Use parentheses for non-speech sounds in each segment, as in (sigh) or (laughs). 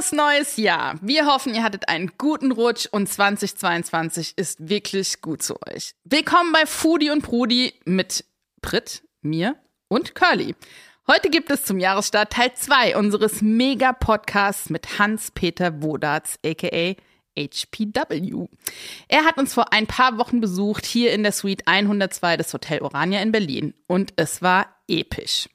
Frohes neues Jahr. Wir hoffen, ihr hattet einen guten Rutsch und 2022 ist wirklich gut zu euch. Willkommen bei Foodie und Prudi mit Brit, mir und Curly. Heute gibt es zum Jahresstart Teil 2 unseres Mega-Podcasts mit Hans-Peter Wodatz, aka HPW. Er hat uns vor ein paar Wochen besucht hier in der Suite 102 des Hotel Orania in Berlin und es war episch.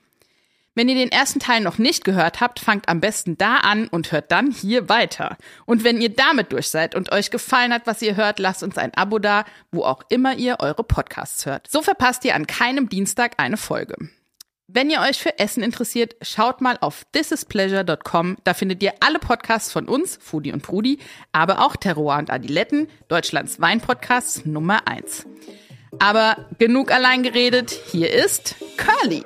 Wenn ihr den ersten Teil noch nicht gehört habt, fangt am besten da an und hört dann hier weiter. Und wenn ihr damit durch seid und euch gefallen hat, was ihr hört, lasst uns ein Abo da, wo auch immer ihr eure Podcasts hört. So verpasst ihr an keinem Dienstag eine Folge. Wenn ihr euch für Essen interessiert, schaut mal auf thisispleasure.com. Da findet ihr alle Podcasts von uns, Foodie und Prudi, aber auch Terroir und Adiletten, Deutschlands Weinpodcasts Nummer 1. Aber genug allein geredet, hier ist Curly.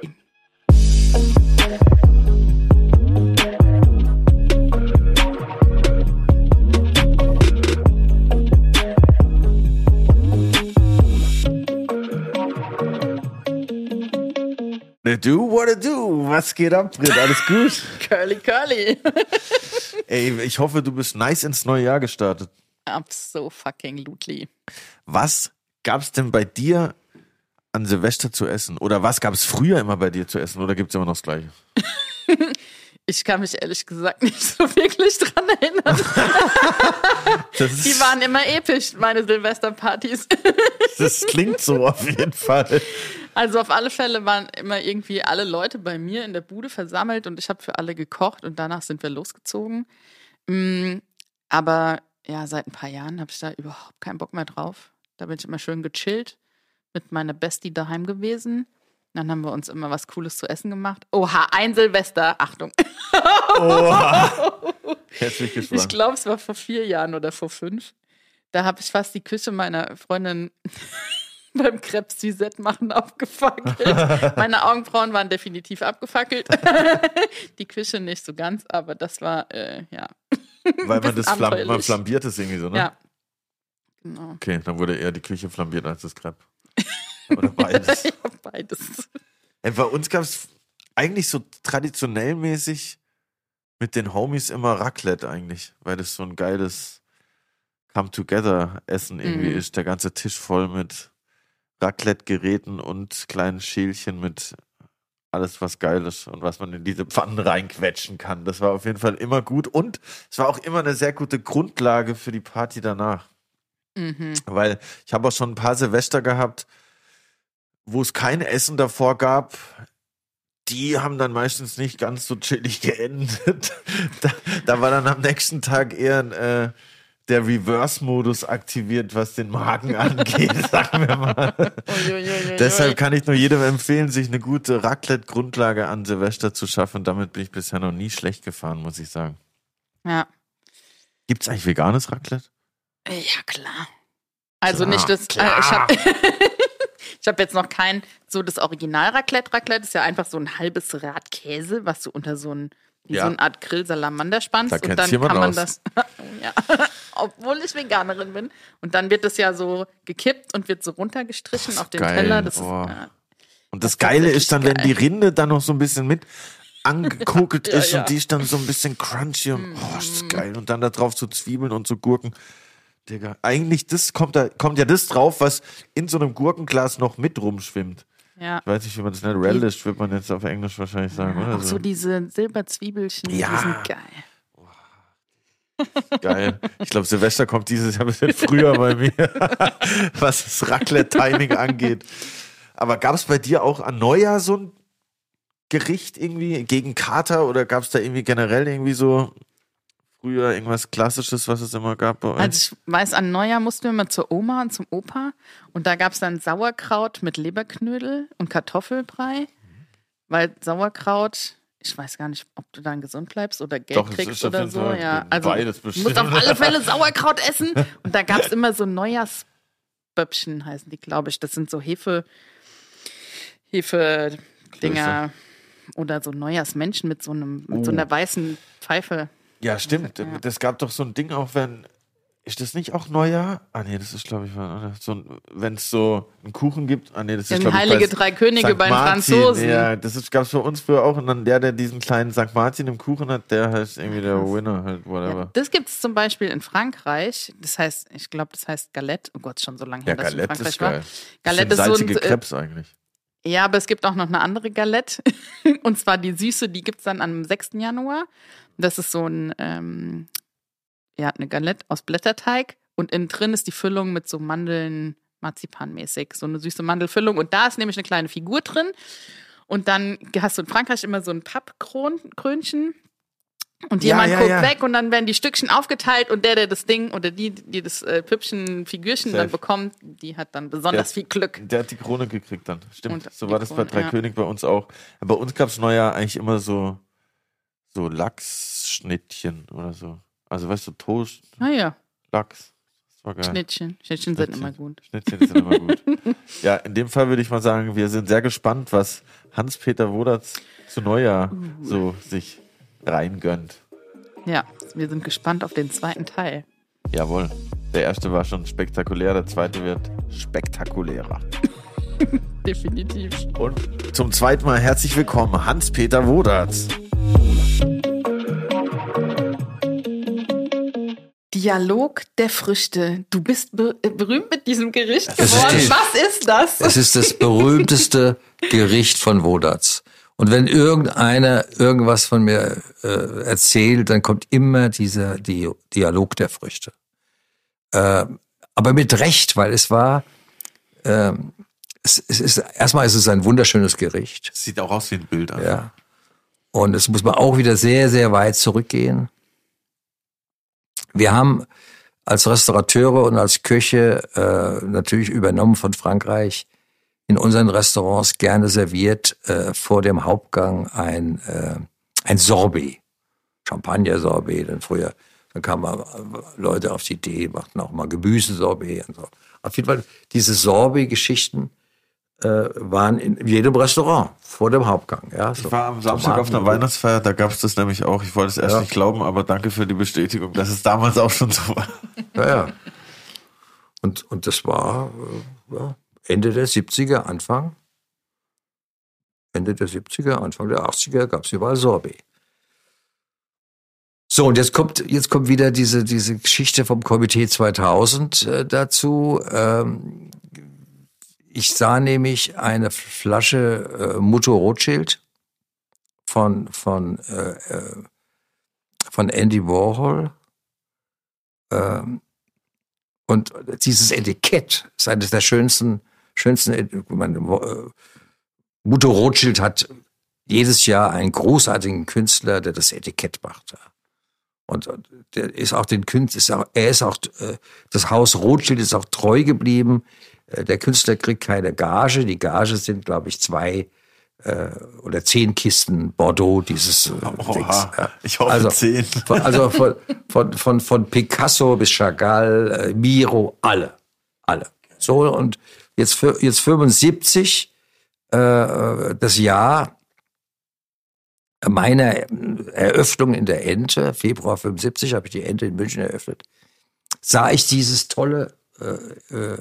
Do what it do. Was geht ab, Britt? Alles gut? (laughs) Curly, curly. (laughs) Ey, ich hoffe, du bist nice ins neue Jahr gestartet. so fucking lootly. Was gab's denn bei dir an Silvester zu essen? Oder was gab's früher immer bei dir zu essen? Oder gibt's immer noch das Gleiche? (laughs) Ich kann mich ehrlich gesagt nicht so wirklich dran erinnern. Die waren immer episch, meine Silvesterpartys. Das klingt so auf jeden Fall. Also auf alle Fälle waren immer irgendwie alle Leute bei mir in der Bude versammelt und ich habe für alle gekocht und danach sind wir losgezogen. Mm, aber ja, seit ein paar Jahren habe ich da überhaupt keinen Bock mehr drauf. Da bin ich immer schön gechillt mit meiner Bestie daheim gewesen. Dann haben wir uns immer was Cooles zu essen gemacht. Oha, ein Silvester, Achtung. Oha. (laughs) Herzlich gespannt. Ich glaube, es war vor vier Jahren oder vor fünf. Da habe ich fast die Küche meiner Freundin (laughs) beim Krebs Suzette machen abgefackelt. (laughs) Meine Augenbrauen waren definitiv abgefackelt. (laughs) die Küche nicht so ganz, aber das war, äh, ja. Weil man das Flam man flambiert es irgendwie so, ne? Ja. Genau. Okay, dann wurde eher die Küche flambiert als das Crepe. Oder beides. ja, beides. Ey, bei uns gab es eigentlich so traditionell mäßig mit den Homies immer Raclette eigentlich, weil das so ein geiles Come-Together-Essen irgendwie Mhm. ist. Der ganze Tisch voll mit Raclette-Geräten und kleinen Schälchen mit alles, was geil ist und was man in diese Pfannen reinquetschen kann. Das war auf jeden Fall immer gut und es war auch immer eine sehr gute Grundlage für die Party danach. Mhm. Weil ich habe auch schon ein paar Silvester gehabt, wo es kein Essen davor gab. Die haben dann meistens nicht ganz so chillig (laughs) geendet. Da, da war dann am nächsten Tag eher äh, der Reverse-Modus aktiviert, was den Magen (laughs) angeht, sagen wir mal. Deshalb kann ich nur jedem empfehlen, sich eine gute Raclette-Grundlage an Silvester zu schaffen. Damit bin ich bisher noch nie schlecht gefahren, muss ich sagen. Ja. Gibt es eigentlich veganes Raclette? Ja, klar. Also Klar, nicht das. klar. Äh, ich habe (laughs) hab jetzt noch kein, so das Original Raclette. Raclette ist ja einfach so ein halbes Rad Käse, was du unter so ein, wie Ja. so eine Art Grillsalamander spannst. Da und dann kann man aus. das. (laughs) ja. Obwohl ich Veganerin bin. Und dann wird das ja so gekippt und wird so runtergestrichen auf den geil. Teller. Das Oh. ist, ja. Und das, Das Geile ist dann, wenn geil. die Rinde dann noch so ein bisschen mit angekokelt (laughs) Ja, ist und die ist dann so ein bisschen crunchy und oh, ist das geil. Und dann da drauf so Zwiebeln und so Gurken. Digga, eigentlich das kommt da, kommt ja das drauf, was in so einem Gurkenglas noch mit rumschwimmt. Ja. Ich weiß nicht, wie man das nennt. Relish wird man jetzt auf Englisch wahrscheinlich sagen, oder? Auch so diese Silberzwiebelchen, Ja. die sind geil. Geil. Ich glaube, Silvester kommt dieses Jahr ein bisschen früher bei mir, (laughs) was das Raclette-Timing angeht. Aber gab es bei dir auch an Neujahr so ein Gericht irgendwie gegen Kater oder gab es da irgendwie generell irgendwie so früher irgendwas Klassisches, was es immer gab bei euch? Also ich weiß, an Neujahr mussten wir mal zur Oma und zum Opa und da gab es dann Sauerkraut mit Leberknödel und Kartoffelbrei, weil Sauerkraut, ich weiß gar nicht, ob du dann gesund bleibst oder Geld Doch, kriegst oder so. Fall Ja, also beides du bestimmt. musst auf alle Fälle (laughs) Sauerkraut essen und da gab es immer so Neujahrsböppchen heißen die, glaube ich. Das sind so Hefe, Hefe Dinger oder so Neujahrsmenschen mit so einem mit so Oh. einer weißen Pfeife. Ja, stimmt. Das gab doch so ein Ding auch, wenn ist das nicht auch Neujahr? Ah nee, das ist glaube ich so wenn es so einen Kuchen gibt. Ah nee, das ist glaube ich Heilige Drei Könige bei den Franzosen. Ja, das gab es für uns früher auch und dann der, der diesen kleinen St. Martin im Kuchen hat, der heißt irgendwie der Winner halt whatever. Ja, das gibt es zum Beispiel in Frankreich. Das heißt, ich glaube, das heißt Galette. Oh Gott, schon so lange her, ja, dass Galette ich in Frankreich ist geil. war. Galette ist so ein Krebs eigentlich. Ja, aber es gibt auch noch eine andere Galette. (laughs) und zwar die süße, die gibt es dann am 6. Januar. Das ist so ein ähm, ja, eine Galette aus Blätterteig und innen drin ist die Füllung mit so Mandeln, Marzipanmäßig, so eine süße Mandelfüllung. Und da ist nämlich eine kleine Figur drin. Und dann hast du in Frankreich immer so ein Pappkrönchen. Und ja, jemand ja, guckt ja. weg und dann werden die Stückchen aufgeteilt und der, der das Ding oder die, die das äh, Püppchen, Figürchen Safe. dann bekommt, die hat dann besonders Der- viel Glück. Der hat die Krone gekriegt dann. Stimmt. Und so war das bei Drei ja. König bei uns auch. Bei uns gab es Neujahr eigentlich immer so, so Lachsschnittchen oder so. Also weißt du, Toast, Naja, Lachs. Das war geil. Schnittchen. Schnittchen sind Schnittchen. immer gut. Schnittchen sind immer gut. (laughs) ja, in dem Fall würde ich mal sagen, wir sind sehr gespannt, was Hans-Peter Wodatz zu Neujahr Uh. so sich reingönnt. Ja, wir sind gespannt auf den zweiten Teil. Jawohl. Der erste war schon spektakulär, der zweite wird spektakulärer. (laughs) Definitiv. Und zum zweiten Mal herzlich willkommen, Hans-Peter Wodatz. Dialog der Früchte. Du bist be äh, berühmt mit diesem Gericht Es ist geworden. die- Was ist das? Es ist das berühmteste (laughs) Gericht von Wodatz. Und wenn irgendeiner irgendwas von mir äh, erzählt, dann kommt immer dieser Di Dialog der Früchte. Äh, aber mit Recht, weil es war, ähm, es, es ist, erstmal ist es ein wunderschönes Gericht. Sieht auch aus wie ein Bild. Also. Ja. Und es muss man auch wieder sehr, sehr weit zurückgehen. Wir haben als Restaurateure und als Köche äh, natürlich übernommen von Frankreich in unseren Restaurants gerne serviert äh, vor dem Hauptgang ein, äh, ein Sorbet. Champagner-Sorbet, dann früher, dann kamen mal Leute auf die Idee, machten auch mal Gemüsesorbet und so. Auf jeden Fall, diese Sorbet-Geschichten äh, waren in jedem Restaurant vor dem Hauptgang. Ja, so Ich war am Samstag auf einer Tomaten- Weihnachtsfeier, da gab es das nämlich auch. Ich wollte es erst Ja. nicht glauben, aber danke für die Bestätigung, dass es damals auch schon so war. Ja, ja. Und, und das war äh, ja, Ende der 70er, Anfang. Ende der 70er, Anfang der 80er gab es überall Sorbet. So, und jetzt kommt, jetzt kommt wieder diese, diese Geschichte vom Komitee 2000 äh, dazu. Ähm, ich sah nämlich eine Flasche äh, Mutto Rothschild von, von, äh, äh, von Andy Warhol. Ähm, und dieses Etikett ist eines der schönsten, schönsten, äh, Mutter Rothschild hat jedes Jahr einen großartigen Künstler, der das Etikett macht. ja. Und äh, der ist auch den Künstler, ist auch, er ist auch, äh, das Haus Rothschild ist auch treu geblieben. Äh, Der Künstler kriegt keine Gage. Die Gage sind, glaube ich, zwei äh, oder zehn Kisten Bordeaux dieses äh, Dings. Oha, ich hoffe also, zehn. Von, also von, von, von, von Picasso bis Chagall, äh, Miro, alle. Alle. So, und jetzt, für, jetzt 75, äh, das Jahr meiner Eröffnung in der Ente, Februar 75 habe ich die Ente in München eröffnet, sah ich dieses tolle äh, äh,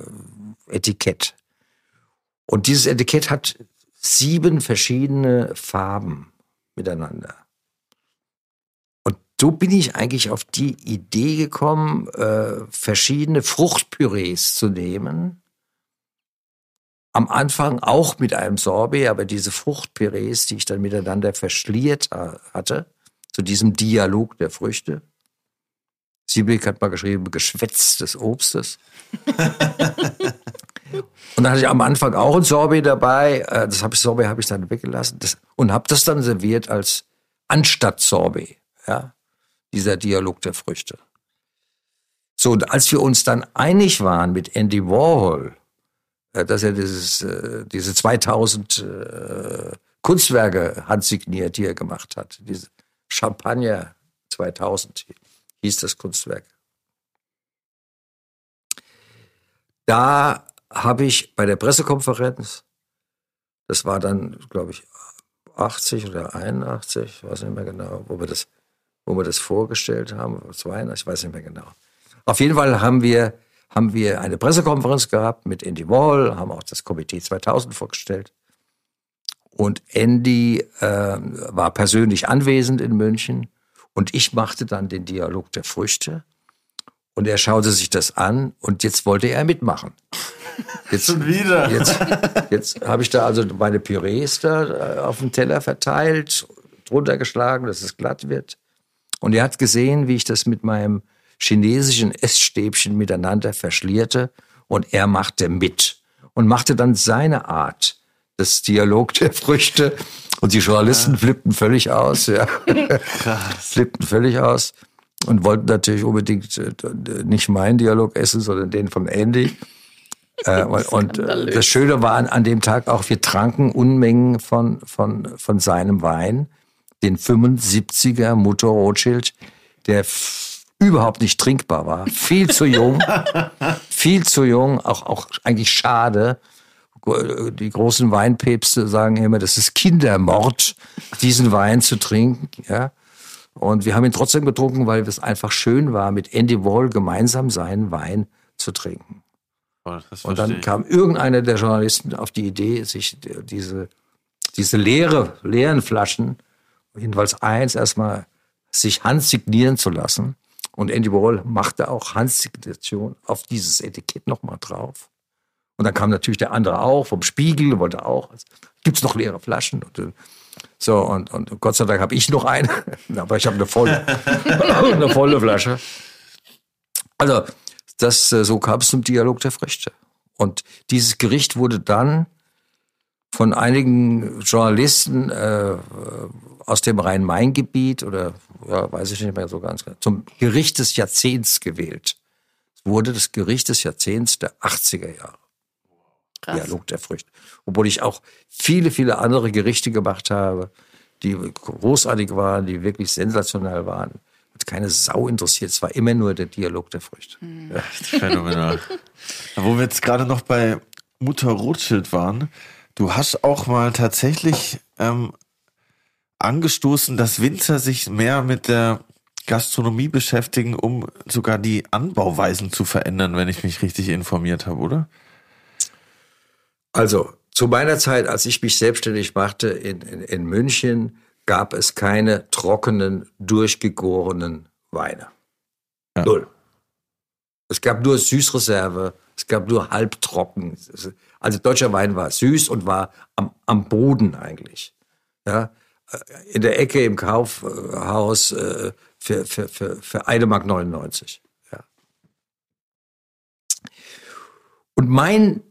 Etikett. Und dieses Etikett hat sieben verschiedene Farben miteinander. Und so bin ich eigentlich auf die Idee gekommen, äh, verschiedene Fruchtpürees zu nehmen. Am Anfang auch mit einem Sorbet, aber diese Fruchtpürees, die ich dann miteinander verschliert ha- hatte, zu diesem Dialog der Früchte. Siebeck hat mal geschrieben, Geschwätz des Obstes. (laughs) Und dann hatte ich am Anfang auch ein Sorbet dabei. Äh, Das habe ich Sorbet habe ich dann weggelassen das, und habe das dann serviert als anstatt Sorbet. Ja, dieser Dialog der Früchte. So, und als wir uns dann einig waren mit Andy Warhol, äh, dass er dieses, äh, diese 2000 äh, Kunstwerke handsigniert, die er gemacht hat, diese Champagner 2000 hieß das Kunstwerk. Da habe ich bei der Pressekonferenz, das war dann, glaube ich, 80 oder 81, ich weiß nicht mehr genau, wo wir das, wo wir das vorgestellt haben, 82, ich weiß nicht mehr genau. Auf jeden Fall haben wir, haben wir eine Pressekonferenz gehabt mit Andy Wall, haben auch das Komitee 2000 vorgestellt. Und Andy äh, war persönlich anwesend in München und ich machte dann den Dialog der Früchte. Und er schaute sich das an und jetzt wollte er mitmachen. (laughs) Jetzt, Schon wieder. Jetzt, jetzt habe ich da also meine Pürees da äh, auf dem Teller verteilt, drunter geschlagen, dass es glatt wird. Und er hat gesehen, wie ich das mit meinem chinesischen Essstäbchen miteinander verschlierte und er machte mit und machte dann seine Art des Dialog der Früchte und die Journalisten ja. flippten völlig aus, ja. (laughs) flippten völlig aus und wollten natürlich unbedingt äh, nicht meinen Dialog essen, sondern den von Andy. Äh, (laughs) und äh, das Schöne war an, an dem Tag auch, wir tranken Unmengen von, von, von seinem Wein, den 75er Mutter Rothschild, der überhaupt nicht trinkbar war. Viel zu jung. (laughs) viel zu jung. Auch, auch eigentlich schade. Die großen Weinpäpste sagen immer, das ist Kindermord, diesen Wein zu trinken. Ja. Und wir haben ihn trotzdem getrunken, weil es einfach schön war, mit Andy Wall gemeinsam seinen Wein zu trinken. Oh, und dann kam irgendeiner der Journalisten auf die Idee, sich diese, diese leere, leeren Flaschen, jedenfalls eins, erstmal sich handsignieren zu lassen. Und Andy Warhol machte auch Handsignation auf dieses Etikett nochmal drauf. Und dann kam natürlich der andere auch vom Spiegel, wollte auch, also, gibt's noch leere Flaschen? Und, äh, so, und, und Gott sei Dank habe ich noch eine, (laughs) aber ich habe eine volle, (laughs) eine volle Flasche. Also, das, äh, so kam es zum Dialog der Früchte. Und dieses Gericht wurde dann von einigen Journalisten äh, aus dem Rhein-Main-Gebiet oder ja, weiß ich nicht mehr so ganz genau, zum Gericht des Jahrzehnts gewählt. Es wurde das Gericht des Jahrzehnts der 80er Jahre. Krass. Dialog der Früchte. Obwohl ich auch viele, viele andere Gerichte gemacht habe, die großartig waren, die wirklich sensationell waren. Hat keine Sau interessiert. Es war immer nur der Dialog der Früchte. Mhm. Ja, phänomenal. Wo wir jetzt gerade noch bei Mutter Rothschild waren, du hast auch mal tatsächlich ähm, angestoßen, dass Winzer sich mehr mit der Gastronomie beschäftigen, um sogar die Anbauweisen zu verändern, wenn ich mich richtig informiert habe, oder? Also zu meiner Zeit, als ich mich selbstständig machte in, in, in München, gab es keine trockenen, durchgegorenen Weine. Ja. Null. Es gab nur Süßreserve, es gab nur halbtrocken. Also deutscher Wein war süß und war am, am Boden eigentlich. Ja, in der Ecke im Kaufhaus äh, für, für, für, für 1,99 Mark. Ja. Und mein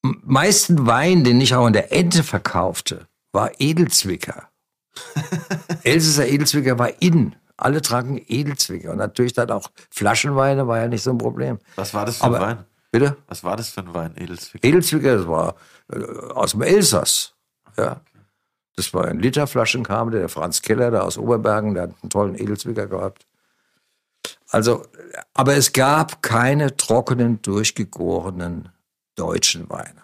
meisten Wein, den ich auch in der Ente verkaufte, war Edelzwicker. (laughs) Elsässer Edelzwicker war in. Alle tranken Edelzwicker. Und natürlich dann auch Flaschenweine war ja nicht so ein Problem. Was war das für Aber, ein Wein? Bitte? Was war das für ein Wein, Edelzwicker? Edelzwicker, das war äh, aus dem Elsass. Ja. Das war ein Literflaschen kam der, Franz Keller, der aus Oberbergen, der hat einen tollen Edelzwicker gehabt. Also, aber es gab keine trockenen, durchgegorenen deutschen Weine.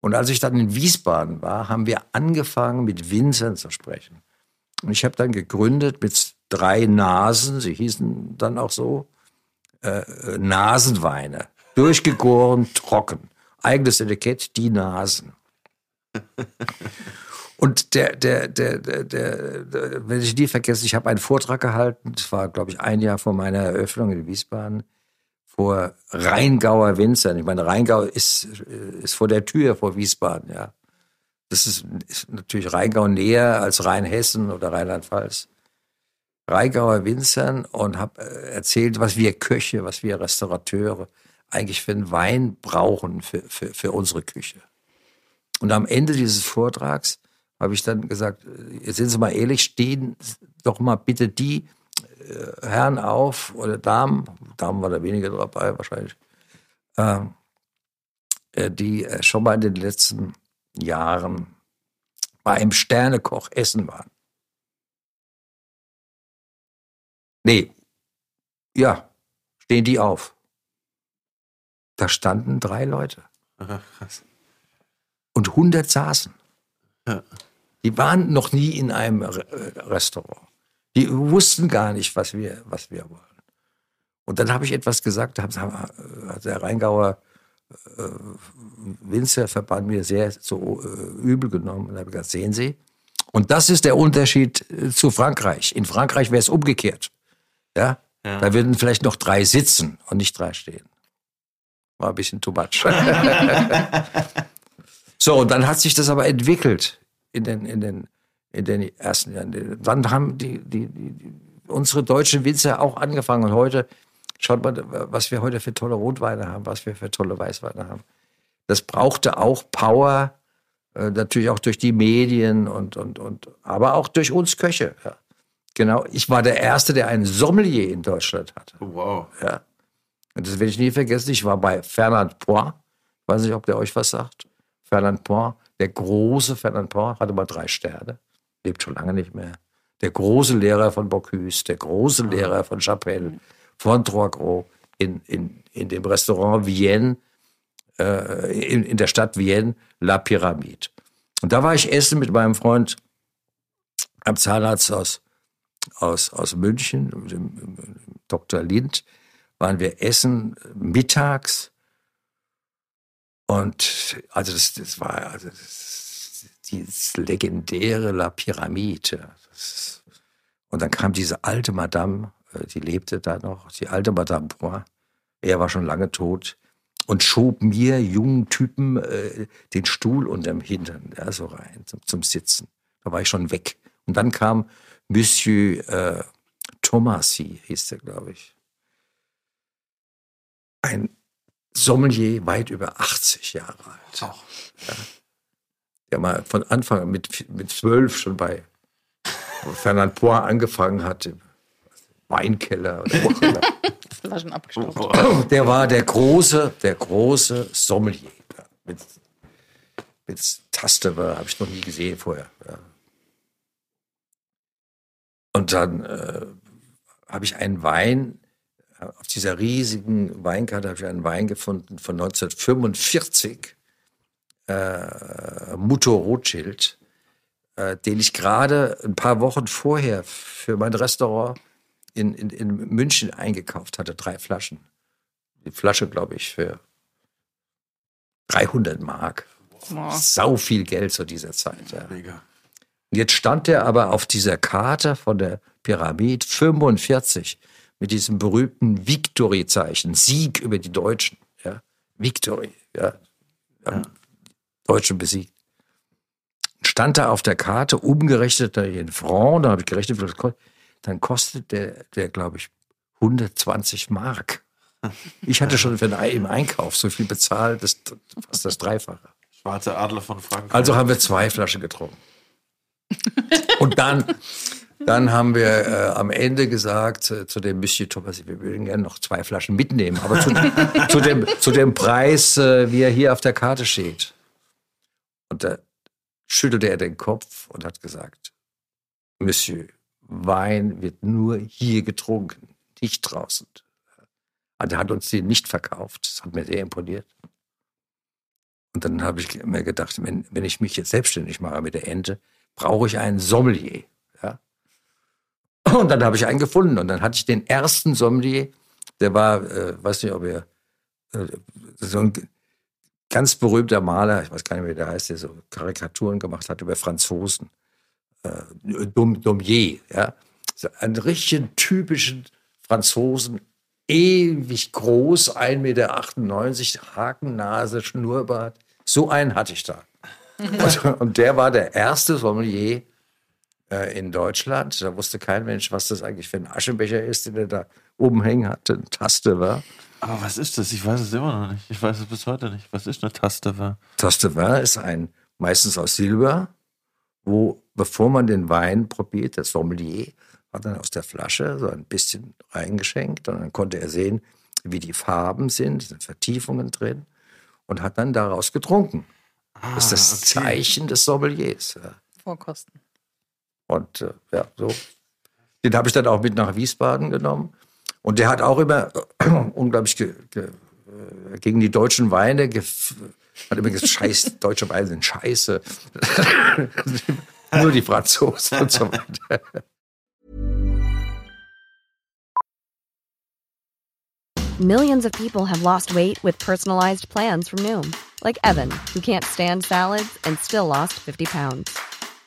Und als ich dann in Wiesbaden war, haben wir angefangen, mit Winzern zu sprechen. Und ich habe dann gegründet mit drei Nasen, sie hießen dann auch so, äh, Nasenweine. Durchgegoren, trocken. Eigenes Etikett, die Nasen. Und der, der, der, der, der, wenn ich nie vergesse, ich habe einen Vortrag gehalten, das war, glaube ich, ein Jahr vor meiner Eröffnung in Wiesbaden, vor Rheingauer Winzern. Ich meine, Rheingau ist, ist vor der Tür vor Wiesbaden, ja. Das ist, ist natürlich Rheingau näher als Rheinhessen oder Rheinland-Pfalz. Rheingauer Winzern und habe äh, erzählt, was wir Köche, was wir Restaurateure eigentlich für einen Wein brauchen für, für, für unsere Küche. Und am Ende dieses Vortrags habe ich dann gesagt, äh, jetzt sind Sie mal ehrlich, stehen doch mal bitte die äh, Herren auf oder Damen, Damen war da weniger dabei wahrscheinlich, ähm, äh, die äh, schon mal in den letzten Jahren bei einem Sternekoch essen waren. Nee, ja, stehen die auf. Da standen drei Leute. Und 100 saßen. Die waren noch nie in einem Restaurant. Die wussten gar nicht, was wir, was wir wollen. Und dann habe ich etwas gesagt, da hat der Rheingauer äh, Winzerverband mir sehr so äh, übel genommen. Und habe gesagt, sehen Sie, und das ist der Unterschied äh, zu Frankreich. In Frankreich wäre es umgekehrt. Ja? ja? Da würden vielleicht noch drei sitzen und nicht drei stehen. War ein bisschen too much. (laughs) (laughs) so, und dann hat sich das aber entwickelt in den, in den, in den ersten Jahren. Dann haben die, die, die, unsere deutschen Winzer auch angefangen. Und heute, schaut mal, was wir heute für tolle Rotweine haben, was wir für tolle Weißweine haben. Das brauchte auch Power, äh, natürlich auch durch die Medien und, und, und, aber auch durch uns Köche. Ja. Genau, ich war der Erste, der einen Sommelier in Deutschland hatte. Oh, wow. Ja. Und das werde ich nie vergessen. Ich war bei Fernand. Ich weiß nicht, ob der euch was sagt. Fernand Point, der große Fernand Point, hatte mal drei Sterne. Lebt schon lange nicht mehr. Der große Lehrer von Bocuse, der große Lehrer von Chapelle, von Trois Gros in, in, in dem Restaurant Vienne äh, in, in der Stadt Vienne, La Pyramide. Und da war ich essen mit meinem Freund am Zahnarzt aus, aus, aus München, dem, Dr. Lind, waren wir essen mittags. Und also das, das war also das, dieses legendäre La Pyramide. Das, und dann kam diese alte Madame, äh, die lebte da noch, die alte Madame Point. Er war schon lange tot und schob mir, jungen Typen, äh, den Stuhl unterm Hintern ja, so rein zum, zum, Sitzen. Da war ich schon weg. Und dann kam Monsieur äh, Thomasy, hieß der, glaube ich. Ein Sommelier weit über 80 Jahre alt. Ja. Der mal von Anfang mit, mit zwölf schon bei Fernand Poir angefangen hatte. Weinkeller oder Flaschen (laughs) abgestaubt. (laughs) Der war der große, der große Sommelier. Mit, mit Tastewer habe ich noch nie gesehen vorher. Ja. Und dann äh, habe ich einen Wein, auf dieser riesigen Weinkarte habe ich einen Wein gefunden von 1945, äh, Mutter Rothschild, äh, den ich gerade ein paar Wochen vorher für mein Restaurant in, in, in München eingekauft hatte, drei Flaschen. Die Flasche, glaube ich, für 300 Mark. Wow. Sau viel Geld zu dieser Zeit. Ja. Mega. Jetzt stand er aber auf dieser Karte von der Pyramid 45 mit diesem berühmten Victory-Zeichen, Sieg über die Deutschen. Ja. Victory, ja. ja. Deutschen besiegt. Stand da auf der Karte, umgerechnet in Franc, da habe ich gerechnet, wie das kostet dann kostet der, der glaube ich, 120 Mark. Ich hatte schon für ein im Einkauf so viel bezahlt, das, fast das Dreifache. Schwarze Adler von Frankreich. Also haben wir zwei Flaschen getrunken. Und dann, dann haben wir äh, am Ende gesagt äh, zu dem Monsieur Thomas, wir würden gerne noch zwei Flaschen mitnehmen, aber zu, (laughs) zu, dem, zu dem Preis, äh, wie er hier auf der Karte steht. Und da schüttelte er den Kopf und hat gesagt, Monsieur, Wein wird nur hier getrunken, nicht draußen. Also er hat uns den nicht verkauft. Das hat mir sehr imponiert. Und dann habe ich mir gedacht, wenn, wenn ich mich jetzt selbstständig mache mit der Ente, brauche ich einen Sommelier. Und dann habe ich einen gefunden. Und dann hatte ich den ersten Sommelier, der war, äh, weiß nicht, ob er, äh, so ein ganz berühmter Maler, ich weiß gar nicht, wie der heißt, der so Karikaturen gemacht hat über Franzosen äh, Daumier, ja. Einen richtigen typischen Franzosen, ewig groß, 1,98 Meter, Hakennase, Schnurrbart. So einen hatte ich da. und, (laughs) und, der war der erste Sommelier äh, in Deutschland. Da wusste kein Mensch, was das eigentlich für ein Aschenbecher ist, den er da oben hängen hatte, eine Taste war. Aber was ist das? Ich weiß es immer noch nicht. Ich weiß es bis heute nicht. Was ist eine Taste war? Taste war ist ein meistens aus Silber, wo, bevor man den Wein probiert, der Sommelier hat dann aus der Flasche so ein bisschen reingeschenkt und dann konnte er sehen, wie die Farben sind, sind Vertiefungen drin und hat dann daraus getrunken. Ah, das ist das okay. Zeichen des Sommeliers. Ja. Vorkosten. Und äh, ja, so. Den habe ich dann auch mit nach Wiesbaden genommen. Und der hat auch immer äh, unglaublich ge, ge, äh, gegen die deutschen Weine hat immer gesagt, scheiß, deutsche Weine sind scheiße. (laughs) Nur die Franzosen und so weiter. Millions of people have lost weight with personalized plans from Noom, like Evan, who can't stand salads and still lost 50 pounds.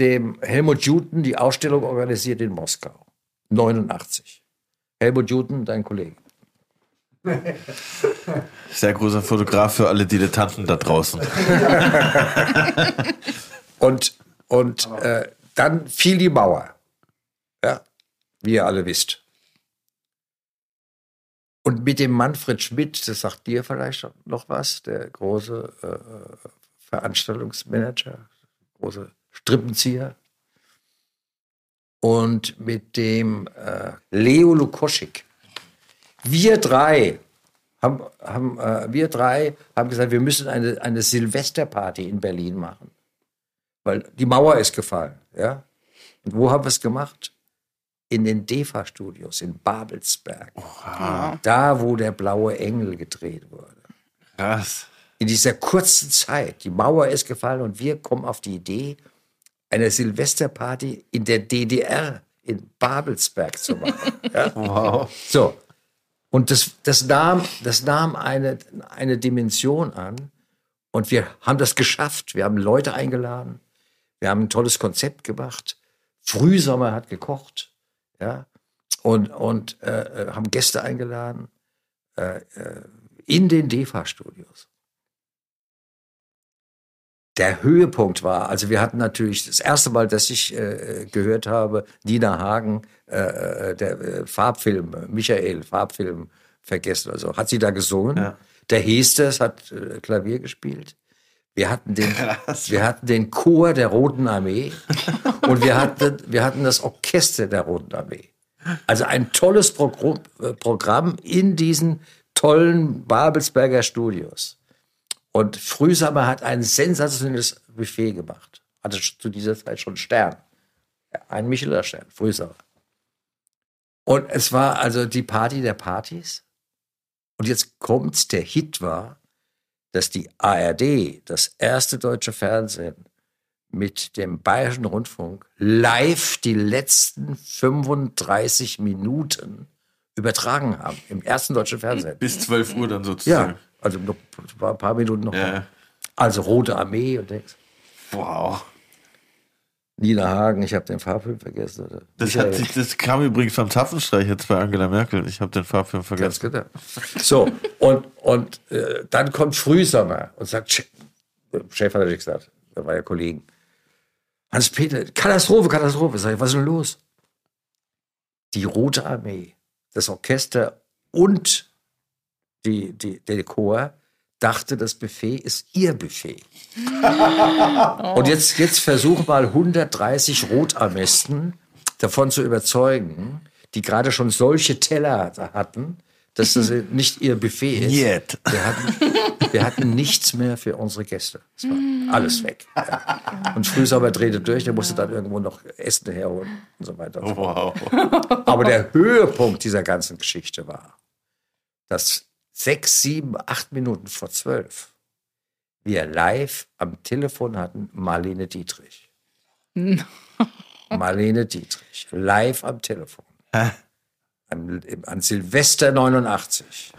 dem Helmut Juten die Ausstellung organisiert in Moskau. 89. Helmut Juten, dein Kollege. Sehr großer Fotograf für alle Dilettanten da draußen. (laughs) Und, und äh, dann fiel die Mauer. Ja, wie ihr alle wisst. Und mit dem Manfred Schmidt, das sagt dir vielleicht noch was, der große äh, Veranstaltungsmanager, große Strippenzieher. Und mit dem äh, Leo Lukoschik. Wir drei haben, haben äh, wir drei haben gesagt, wir müssen eine, eine Silvesterparty in Berlin machen. Weil die Mauer ist gefallen. Ja? Und wo haben wir es gemacht? In den DEFA-Studios in Babelsberg. Da, wo der blaue Engel gedreht wurde Krass. in dieser kurzen Zeit, die Mauer ist gefallen und wir kommen auf die Idee, eine Silvesterparty in der DDR in Babelsberg zu machen. (laughs) ja? Wow. So. Und das, das nahm, das nahm eine, eine Dimension an. Und wir haben das geschafft. Wir haben Leute eingeladen. Wir haben ein tolles Konzept gemacht. Frühsommer hat gekocht. Ja. Und, und äh, äh, haben Gäste eingeladen äh, äh, in den DEFA-Studios. Der Höhepunkt war, also wir hatten natürlich das erste Mal, dass ich äh, gehört habe, Nina Hagen, äh, äh, der äh, Farbfilm, Michael, Farbfilm vergessen. Also hat sie da gesungen. Ja. Der Hestes hat äh, Klavier gespielt. Wir hatten den, (laughs) wir hatten den Chor der Roten Armee und wir hatten, wir hatten das Orchester der Roten Armee. Also ein tolles Progr äh, Programm in diesen tollen Babelsberger Studios. Und Frühsommer hat ein sensationelles Buffet gemacht. Hatte zu dieser Zeit schon Stern. Ein Michelin-Stern, Frühsommer. Und es war also die Party der Partys. Und jetzt kommt's, der Hit war, dass die ARD, das erste deutsche Fernsehen, mit dem Bayerischen Rundfunk live die letzten 35 Minuten übertragen haben. Im ersten deutschen Fernsehen. Bis 12 Uhr dann sozusagen. Ja, also noch ein paar Minuten noch. Ja. Also Rote Armee und Dings. Wow. Nina Hagen, ich habe den Farbfilm vergessen. Oder? Das, hat, sich- das kam übrigens vom Zapfenstreich jetzt bei Angela Merkel. Ich habe den Farbfilm ganz vergessen. genau. So, und, und äh, dann kommt Frühsommer und sagt, Chef, Chef hat er gesagt, da war ja Kollegen. Hans-Peter, Katastrophe, Katastrophe. Sag ich, was ist denn los? Die Rote Armee, das Orchester und die, die, der Chor dachte, das Buffet ist ihr Buffet. (laughs) Und jetzt, jetzt versuch mal 130 Rotarmisten davon zu überzeugen, die gerade schon solche Teller hatten, dass das (laughs) nicht ihr Buffet ist. Niet. Wir hatten, wir hatten nichts mehr für unsere Gäste. Es war alles weg. Ja. Und Frühsommer drehte durch, der musste dann irgendwo noch Essen herholen und so weiter. und so fort. Wow. Aber der Höhepunkt dieser ganzen Geschichte war, dass sechs, sieben, acht Minuten vor zwölf wir live am Telefon hatten Marlene Dietrich. (laughs) Marlene Dietrich, live am Telefon. An, an Silvester 89.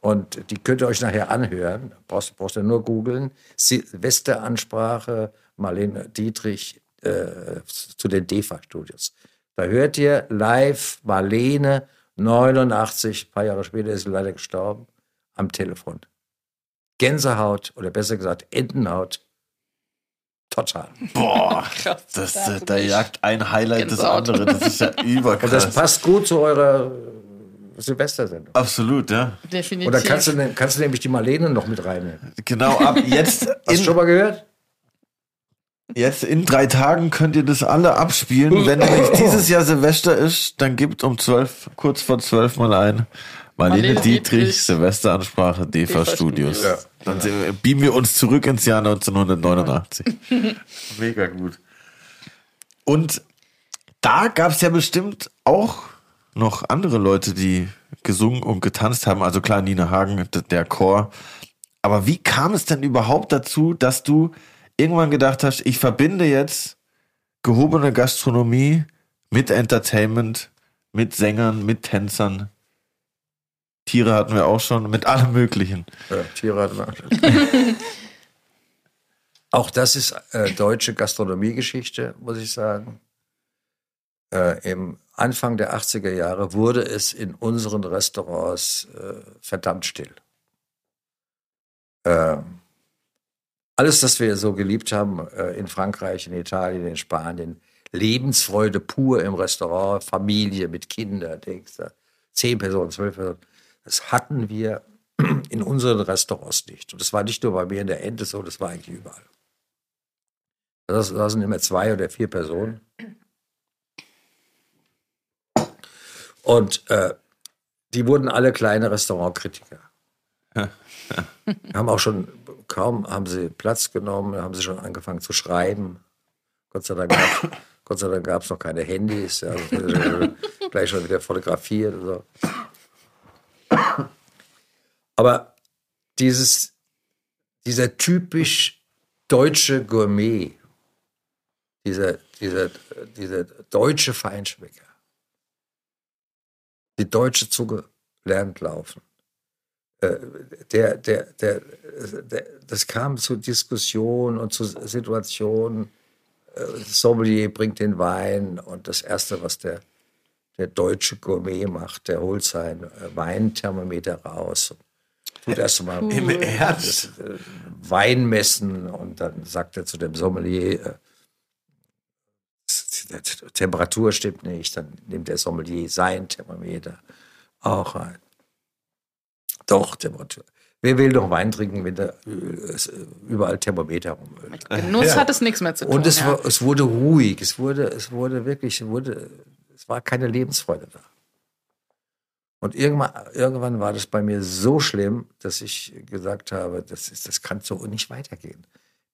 Und die könnt ihr euch nachher anhören. Brauchst, brauchst du nur googeln. Silvesteransprache Marlene Dietrich äh, zu den DEFA-Studios. Da hört ihr live Marlene 89, ein paar Jahre später ist sie leider gestorben, am Telefon. Gänsehaut oder besser gesagt Entenhaut. Total. Boah. (laughs) Krass. Das, Da äh, jagt ein Highlight das Gänsehaut. andere. Das ist ja (laughs) Und das überkrass. passt gut zu eurer Silvestersendung. Absolut, ja. Definitiv. Und da kannst du, ne- kannst du nämlich die Marlene noch mit reinnehmen. Genau, ab jetzt Hast du schon mal gehört? Jetzt in drei Tagen könnt ihr das alle abspielen. Wenn nämlich (laughs) dieses Jahr Silvester ist, dann gibt um zwölf, kurz vor zwölf mal ein. Marlene, Marlene Dietrich, Dietrich. Silvesteransprache, DEFA Studios. Studios. Dann wir- beamen wir uns zurück ins Jahr 1989. (laughs) Mega gut. Und da gab es ja bestimmt auch noch andere Leute, die gesungen und getanzt haben. Also klar, Nina Hagen, der Chor. Aber wie kam es denn überhaupt dazu, dass du irgendwann gedacht hast, ich verbinde jetzt gehobene Gastronomie mit Entertainment, mit Sängern, mit Tänzern? Tiere hatten wir auch schon, mit allem Möglichen. Ja, Tiere hatten wir auch schon. (laughs) Auch das ist äh, deutsche Gastronomiegeschichte, muss ich sagen. Äh, Im Anfang der 80er Jahre wurde es in unseren Restaurants äh, verdammt still. Äh, alles, das wir so geliebt haben äh, in Frankreich, in Italien, in Spanien, Lebensfreude pur im Restaurant, Familie mit Kindern, denkst du, zehn Personen, zwölf Personen, das hatten wir (clears throat) in unseren Restaurants nicht. Und das war nicht nur bei mir in der Ente so, das war eigentlich überall. Da saßen immer zwei oder vier Personen. Und äh, die wurden alle kleine Restaurantkritiker. (laughs) haben auch schon, kaum haben sie Platz genommen, haben sie schon angefangen zu schreiben. Gott sei Dank gab (laughs) Gott sei Dank gab es noch keine Handys. Ja, das wurde gleich schon wieder fotografiert. Und so. Aber dieses, dieser typisch deutsche Gourmet, dieser, dieser, dieser deutsche Feinschmecker, die deutsche Zunge lernt laufen. Äh, Der, der, der, das kam zu Diskussionen und zu Situationen. äh, Das Sommelier bringt den Wein und das Erste, was der, der deutsche Gourmet macht, der holt sein äh, Weinthermometer raus und tut erst mal Im Ernst? äh, Wein messen und dann sagt er zu dem Sommelier, äh, die Temperatur stimmt nicht, dann nimmt der Sommelier sein Thermometer auch rein. Doch, Temperatur. Wer will doch Wein trinken, wenn da äh, äh, überall Thermometer rumölt? Genuss hat es nichts mehr zu tun. Und es, ja. war, es wurde ruhig, es wurde, es wurde wirklich, es, wurde, es war keine Lebensfreude da. Und irgendwann, irgendwann war das bei mir so schlimm, dass ich gesagt habe, das, ist, das kann so nicht weitergehen.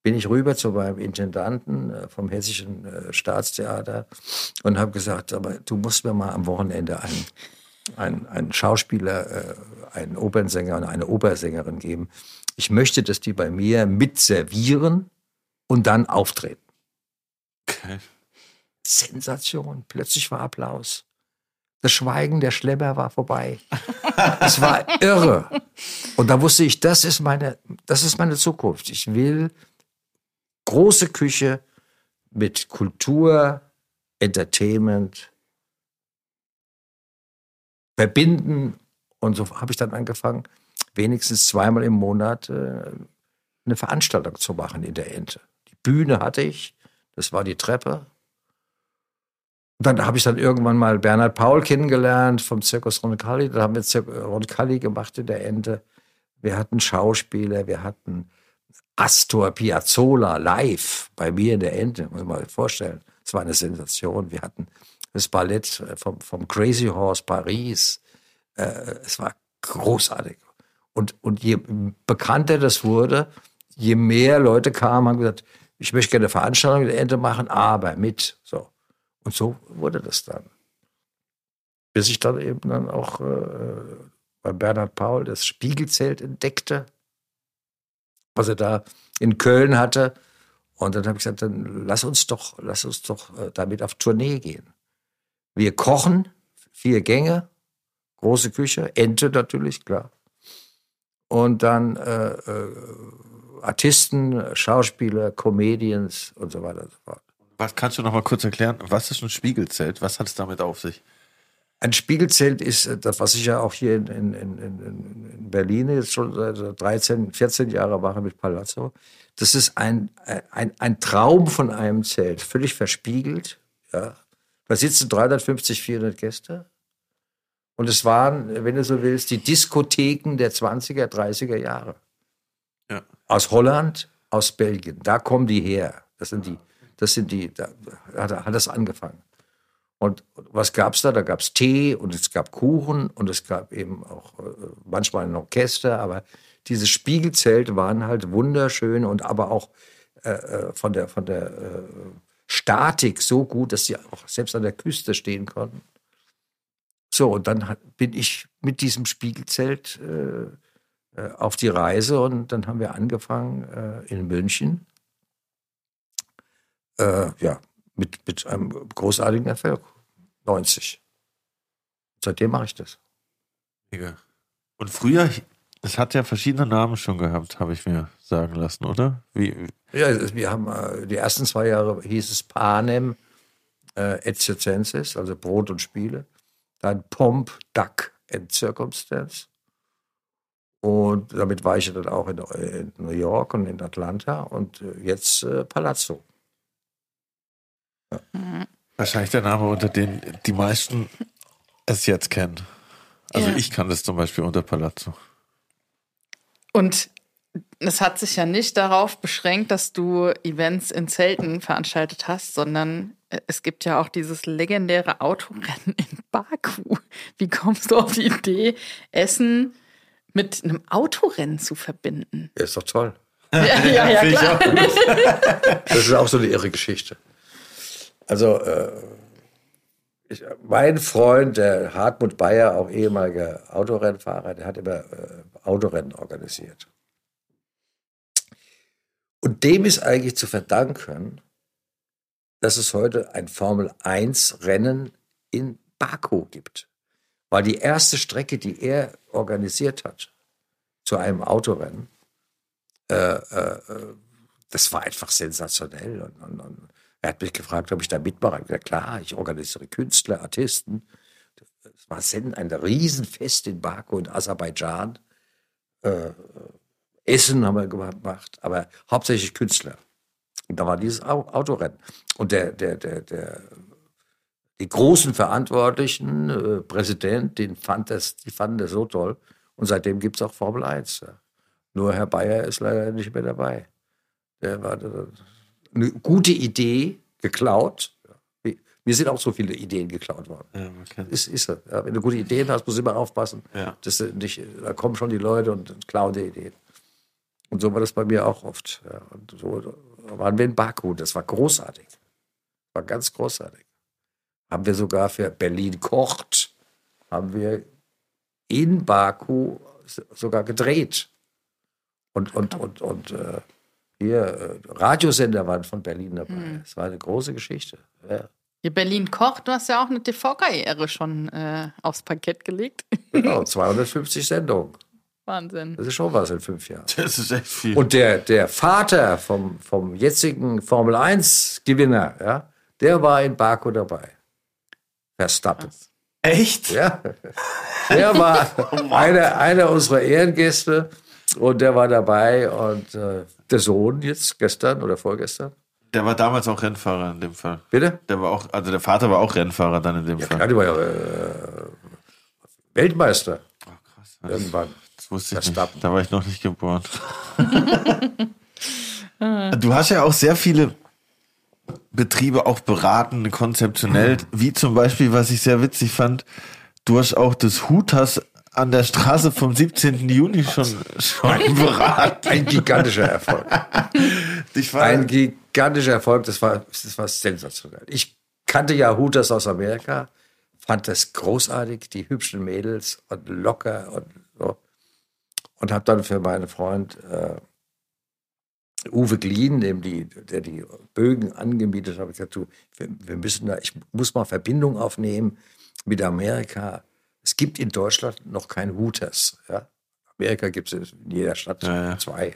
Bin ich rüber zu meinem Intendanten äh, vom Hessischen Staatstheater und habe gesagt, aber du musst mir mal am Wochenende einen, einen, einen Schauspieler, äh, einen Opernsänger und eine Opersängerin geben. Ich möchte, dass die bei mir mitservieren und dann auftreten. Okay. Sensation. Plötzlich war Applaus. Das Schweigen der Schlemmer war vorbei. (laughs) Es war irre. Und da wusste ich, das ist meine, das ist meine Zukunft. Ich will große Küche mit Kultur, Entertainment verbinden. Und so habe ich dann angefangen, wenigstens zweimal im Monat äh, eine Veranstaltung zu machen in der Ente. Die Bühne hatte ich, das war die Treppe. Und dann habe ich dann irgendwann mal Bernhard Paul kennengelernt vom Zirkus Roncalli. Da haben wir Zir Roncalli gemacht in der Ente. Wir hatten Schauspieler, wir hatten Astor Piazzolla live bei mir in der Ente, muss man sich vorstellen. Es war eine Sensation. Wir hatten das Ballett vom, vom Crazy Horse Paris. Äh, es war großartig. Und, und je bekannter das wurde, je mehr Leute kamen, haben gesagt, ich möchte gerne eine Veranstaltung der Ente machen, aber mit. So. Und so wurde das dann. Bis ich dann eben dann auch äh, bei Bernhard Paul das Spiegelzelt entdeckte, was er da in Köln hatte. Und dann habe ich gesagt, dann lass uns doch, lass uns doch äh, damit auf Tournee gehen. Wir kochen, vier Gänge, große Küche, Ente natürlich, klar. Und dann äh, äh, Artisten, Schauspieler, Comedians und so weiter und so fort. Was kannst du noch mal kurz erklären? Was ist ein Spiegelzelt? Was hat es damit auf sich? Ein Spiegelzelt ist äh, das, was ich ja auch hier in, in, in, in Berlin jetzt schon seit 13, 14 Jahren mache mit Palazzo. Das ist ein, ein, ein Traum von einem Zelt, völlig verspiegelt. Ja. Da sitzen 350, 400 Gäste. Und es waren, wenn du so willst, die Diskotheken der 20er, 30er Jahre. Ja. Aus Holland, aus Belgien. Da kommen die her. Das sind die, das sind die, da hat, das angefangen. Und was gab's da? Da gab's Tee und es gab Kuchen und es gab eben auch äh, manchmal ein Orchester, aber diese Spiegelzelte waren halt wunderschön und aber auch äh, äh, von der, von der äh, Statik so gut, dass sie auch selbst an der Küste stehen konnten. So, und dann bin ich mit diesem Spiegelzelt äh, äh, auf die Reise und dann haben wir angefangen äh, in München. Äh, ja, mit, mit einem großartigen Erfolg. 90. Seitdem mache ich das. Und früher, es hat ja verschiedene Namen schon gehabt, habe ich mir sagen lassen, oder? Wie, Ja, wir haben äh, die ersten zwei Jahre hieß es Panem äh, et Circenses, also Brot und Spiele. Dann Pomp, Duck and Circumstance. Und damit war ich ja dann auch in, in New York und in Atlanta und äh, jetzt äh, Palazzo. wahrscheinlich der Name, unter den die meisten es jetzt kennen. Also Ja. ich kann das zum Beispiel unter Palazzo. Und es hat sich ja nicht darauf beschränkt, dass du Events in Zelten veranstaltet hast, sondern äh, es gibt ja auch dieses legendäre Autorennen in Baku. Wie kommst du auf die Idee, Essen mit einem Autorennen zu verbinden? Ja, ist doch toll. Ja, ja, ja Finde ich klar. Das ist auch so eine irre Geschichte. Also, äh, ich, mein Freund, der Hartmut Bayer, auch ehemaliger Autorennfahrer, der hat immer äh, Autorennen organisiert. Und dem ist eigentlich zu verdanken, dass es heute ein Formel-1-Rennen in Baku gibt. Weil die erste Strecke, die er organisiert hat zu einem Autorennen, äh, äh, äh, das war einfach sensationell. Und, und, und er hat mich gefragt, ob ich da mitmache. Ich gesagt, klar, ich organisiere Künstler, Artisten. Es war ein Riesenfest in Baku in Aserbaidschan. Äh, Essen haben wir gemacht, aber hauptsächlich Künstler. Und da war dieses Au- Autorennen. Und der, der, der, der, die großen Verantwortlichen, äh, Präsident, den fand das, die fanden das so toll. Und seitdem gibt es auch Formel 1. Ja. Nur Herr Bayer ist leider nicht mehr dabei. Der war eine gute Idee geklaut. Mir sind auch so viele Ideen geklaut worden. Ja, kennt Ist, ist so. Ja, wenn du gute Ideen hast, musst du immer aufpassen. Ja. Dass du nicht, da kommen schon die Leute und klauen die Ideen. Und so war das bei mir auch oft. Ja. Und so waren wir in Baku. Das war großartig. War ganz großartig. Haben wir sogar für Berlin kocht, haben wir in Baku sogar gedreht. Und, und, und, und äh, hier äh, Radiosender waren von Berlin dabei. Es war eine große Geschichte. Ja. Berlin kocht, du hast ja auch eine TV-Karriere schon äh, aufs Parkett gelegt. Genau, (laughs) 250 Sendungen. Wahnsinn. Das ist schon was in fünf Jahren. Das ist echt viel. Und der, der Vater vom, vom jetzigen Formel 1-Gewinner, ja, der war in Baku dabei. Verstappen. echt? Ja. Der war (laughs) einer, einer unserer Ehrengäste und der war dabei und äh, der Sohn jetzt gestern oder vorgestern. Der war damals auch Rennfahrer in dem Fall. Bitte? Der war auch, also der Vater war auch Rennfahrer dann in dem Ja, Fall. klar, der war ja äh, Weltmeister Oh, krass. Das, irgendwann. das wusste ich nicht. Da war ich noch nicht geboren. (laughs) du hast ja auch sehr viele Betriebe auch beraten, konzeptionell, wie zum Beispiel, was ich sehr witzig fand, du hast auch das Hutas an der Straße vom 17. Juni schon, schon beraten. Ein gigantischer Erfolg. Ich war, Ein gigantischer Erfolg, das war, das war sensationell. Ich kannte ja Hooters aus Amerika, fand das großartig, die hübschen Mädels und locker und so. Und habe dann für meinen Freund äh, Uwe Glien, dem die, der die Bögen angemietet hat, gesagt, du, wir, wir müssen da, ich muss mal Verbindung aufnehmen mit Amerika. Es gibt in Deutschland noch kein Hooters. Ja? Amerika gibt es in jeder Stadt Ja, ja. zwei.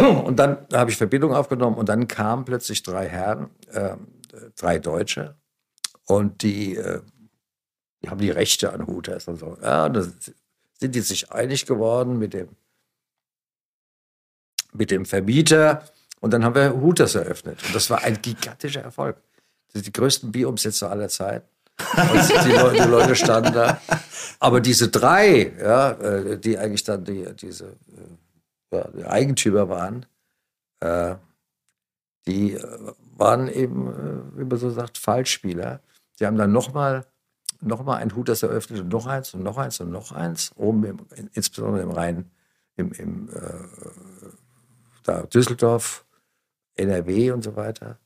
Und dann habe ich Verbindung aufgenommen und dann kamen plötzlich drei Herren, ähm, drei Deutsche und die, äh, die haben die Rechte an Hooters und so. Ja, und da sind die sich einig geworden mit dem, mit dem Vermieter und dann haben wir Hooters eröffnet. Und das war ein gigantischer Erfolg. Das sind die größten Bierumsätze aller Zeit. Und die, Leute, die Leute standen da. Aber diese drei, ja, äh, die eigentlich dann die, diese äh, Eigentümer waren, äh, die äh, waren eben, äh, wie man so sagt, Fallspieler. Sie haben dann nochmal noch mal ein Hut, das eröffnet und noch eins und noch eins und noch eins, oben im, insbesondere im Rhein, im, im äh, da Düsseldorf, NRW und so weiter.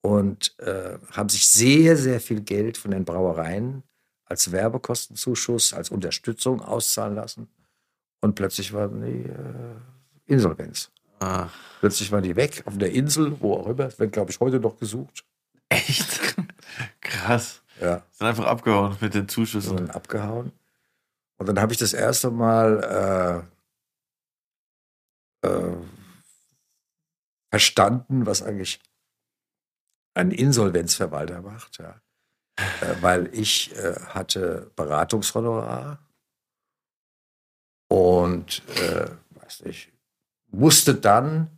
Und äh, haben sich sehr, sehr viel Geld von den Brauereien als Werbekostenzuschuss, als Unterstützung auszahlen lassen. Und plötzlich waren die äh, Insolvenz. Ah, Plötzlich waren die weg auf der Insel, wo auch immer. Es wird, glaube ich, heute noch gesucht. echt? (laughs) Krass. Ja. Sind einfach abgehauen mit den sind Zuschüssen. dann abgehauen. Und dann habe ich das erste Mal äh, äh, verstanden, was eigentlich ein Insolvenzverwalter macht. Ja. Äh, weil ich äh, hatte Beratungshonorar und äh, weiß nicht, musste dann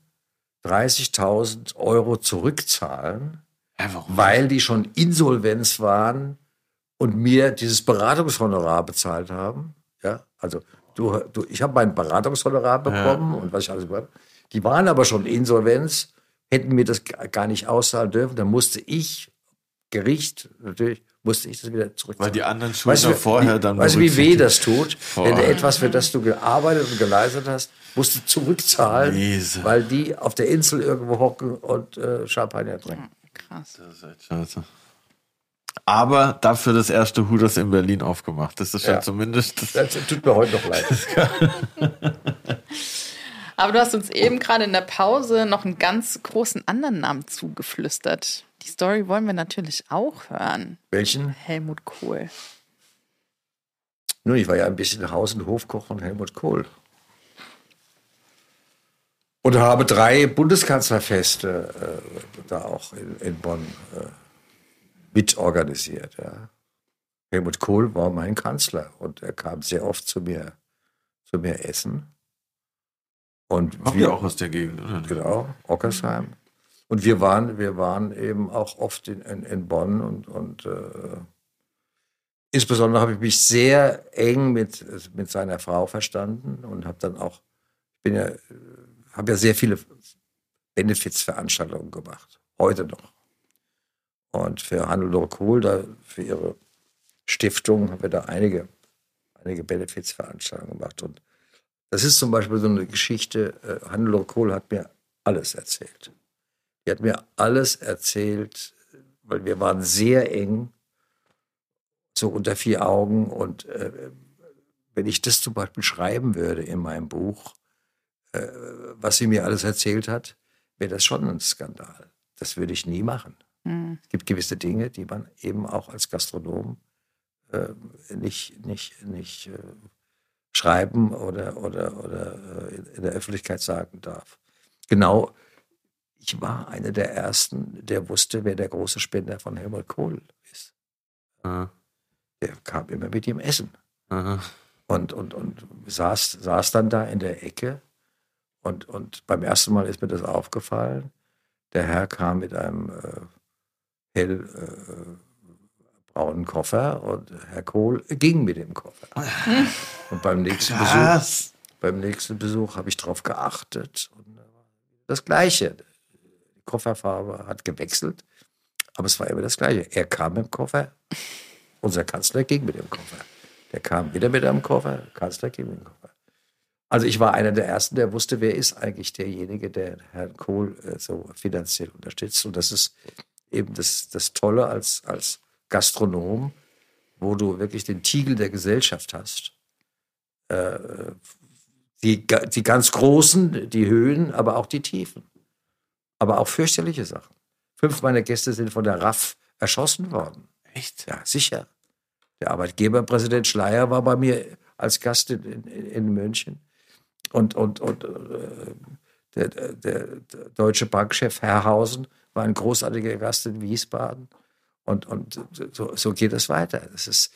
30.000 Euro zurückzahlen warum? weil die schon Insolvenz waren und mir dieses Beratungshonorar bezahlt haben. Ja, also du, du ich habe mein Beratungshonorar bekommen und was ich alles habe. Die waren aber schon Insolvenz, hätten mir das gar nicht auszahlen dürfen. Dann musste ich, Gericht, natürlich, musste ich das wieder zurückzahlen. Weil die anderen Weißt Schuldner du, vorher wie, dann Weißt du, wie weh das tut, wenn du Boah. etwas, für das du gearbeitet und geleistet hast, musst du zurückzahlen, Miese. weil die auf der Insel irgendwo hocken und äh, Champagner trinken. Krass. Das ist echt scheiße. Aber dafür das erste Hooters in Berlin aufgemacht. Das ist ja, Ja. zumindest. Das, Das tut mir heute noch leid. (laughs) Aber du hast uns eben gerade in der Pause noch einen ganz großen anderen Namen zugeflüstert. Die Story wollen wir natürlich auch hören. Welchen? Helmut Kohl. Nun, ich war ja ein bisschen Haus- und Hofkoch von Helmut Kohl. Und habe drei Bundeskanzlerfeste äh, da auch in, in Bonn äh, mitorganisiert. Ja. Helmut Kohl war mein Kanzler und er kam sehr oft zu mir, zu mir essen. Und kommt ja auch aus der Gegend, oder? Genau, Ockersheim. Und wir waren, wir waren eben auch oft in, in, in Bonn und, und äh, insbesondere habe ich mich sehr eng mit, mit seiner Frau verstanden und habe dann auch, ich bin ja, habe ja sehr viele Benefizveranstaltungen gemacht, heute noch. Und für Hannelore Kohl, da, für ihre Stiftung, haben wir da einige, einige Benefizveranstaltungen gemacht. Und das ist zum Beispiel so eine Geschichte, äh, Hannelore Kohl hat mir alles erzählt. Die hat mir alles erzählt, weil wir waren sehr eng, so unter vier Augen. Und äh, wenn ich das zum Beispiel schreiben würde in meinem Buch, äh, was sie mir alles erzählt hat, wäre das schon ein Skandal. Das würde ich nie machen. Hm. Es gibt gewisse Dinge, die man eben auch als Gastronom äh, nicht, nicht, nicht äh, schreiben oder, oder, oder äh, in, in der Öffentlichkeit sagen darf. Genau, ich war einer der Ersten, der wusste, wer der große Spender von Helmut Kohl ist. Aha. Der kam immer mit ihm essen Aha. und, und, und saß, saß dann da in der Ecke. Und, und beim ersten Mal ist mir das aufgefallen. Der Herr kam mit einem äh, hellbraunen äh, braunen Koffer und Herr Kohl ging mit dem Koffer. Und beim nächsten Besuch, Krass. beim nächsten Besuch habe ich darauf geachtet. Und das Gleiche. Kofferfarbe hat gewechselt, aber es war immer das Gleiche. Er kam mit dem Koffer, unser Kanzler ging mit dem Koffer. Der kam wieder mit einem Koffer, Kanzler ging mit dem Koffer. Also ich war einer der Ersten, der wusste, wer ist eigentlich derjenige, der Herrn Kohl äh, so finanziell unterstützt. Und das ist eben das, das Tolle als, als Gastronom, wo du wirklich den Tiegel der Gesellschaft hast. Äh, die, die ganz großen, die Höhen, aber auch die Tiefen. Aber auch fürchterliche Sachen. Fünf meiner Gäste sind von der RAF erschossen worden. Echt? Ja, sicher. Der Arbeitgeberpräsident Schleier war bei mir als Gast in, in, in München. Und, und, und äh, der, der, der deutsche Bankchef Herrhausen war ein großartiger Gast in Wiesbaden. Und, und so, so geht es weiter. Das ist,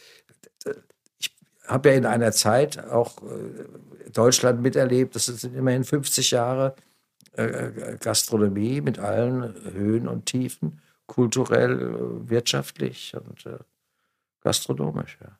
ich habe ja in einer Zeit auch äh, Deutschland miterlebt. Das sind immerhin 50 Jahre äh, Gastronomie mit allen Höhen und Tiefen, kulturell, äh, wirtschaftlich und äh, gastronomisch. Ja.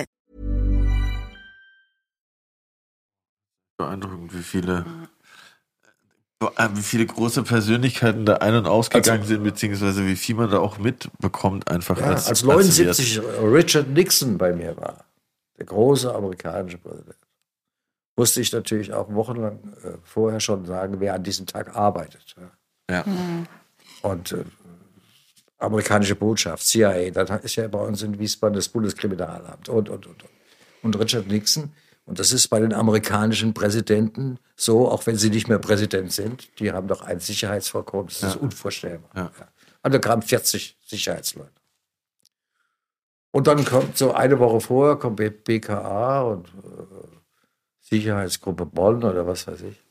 Beeindruckend, wie viele, äh, wie viele große Persönlichkeiten da ein- und ausgegangen sind, beziehungsweise wie viel man da auch mitbekommt, einfach Ja, als, als Wert. 79 Richard Nixon bei mir war, der große amerikanische Präsident, musste ich natürlich auch wochenlang äh, vorher schon sagen, wer an diesem Tag arbeitet. Ja. Ja. Und äh, amerikanische Botschaft, CIA, das ist ja bei uns in Wiesbaden das Bundeskriminalamt und, und, und. Und Und Richard Nixon, und das ist bei den amerikanischen Präsidenten so, auch wenn sie nicht mehr Präsident sind, die haben doch ein Sicherheitsvorkommen, das ist unvorstellbar. Ja. Ja. Und da kamen 40 Sicherheitsleute. Und dann kommt so eine Woche vorher, kommt BKA und äh, Sicherheitsgruppe Bonn oder was weiß ich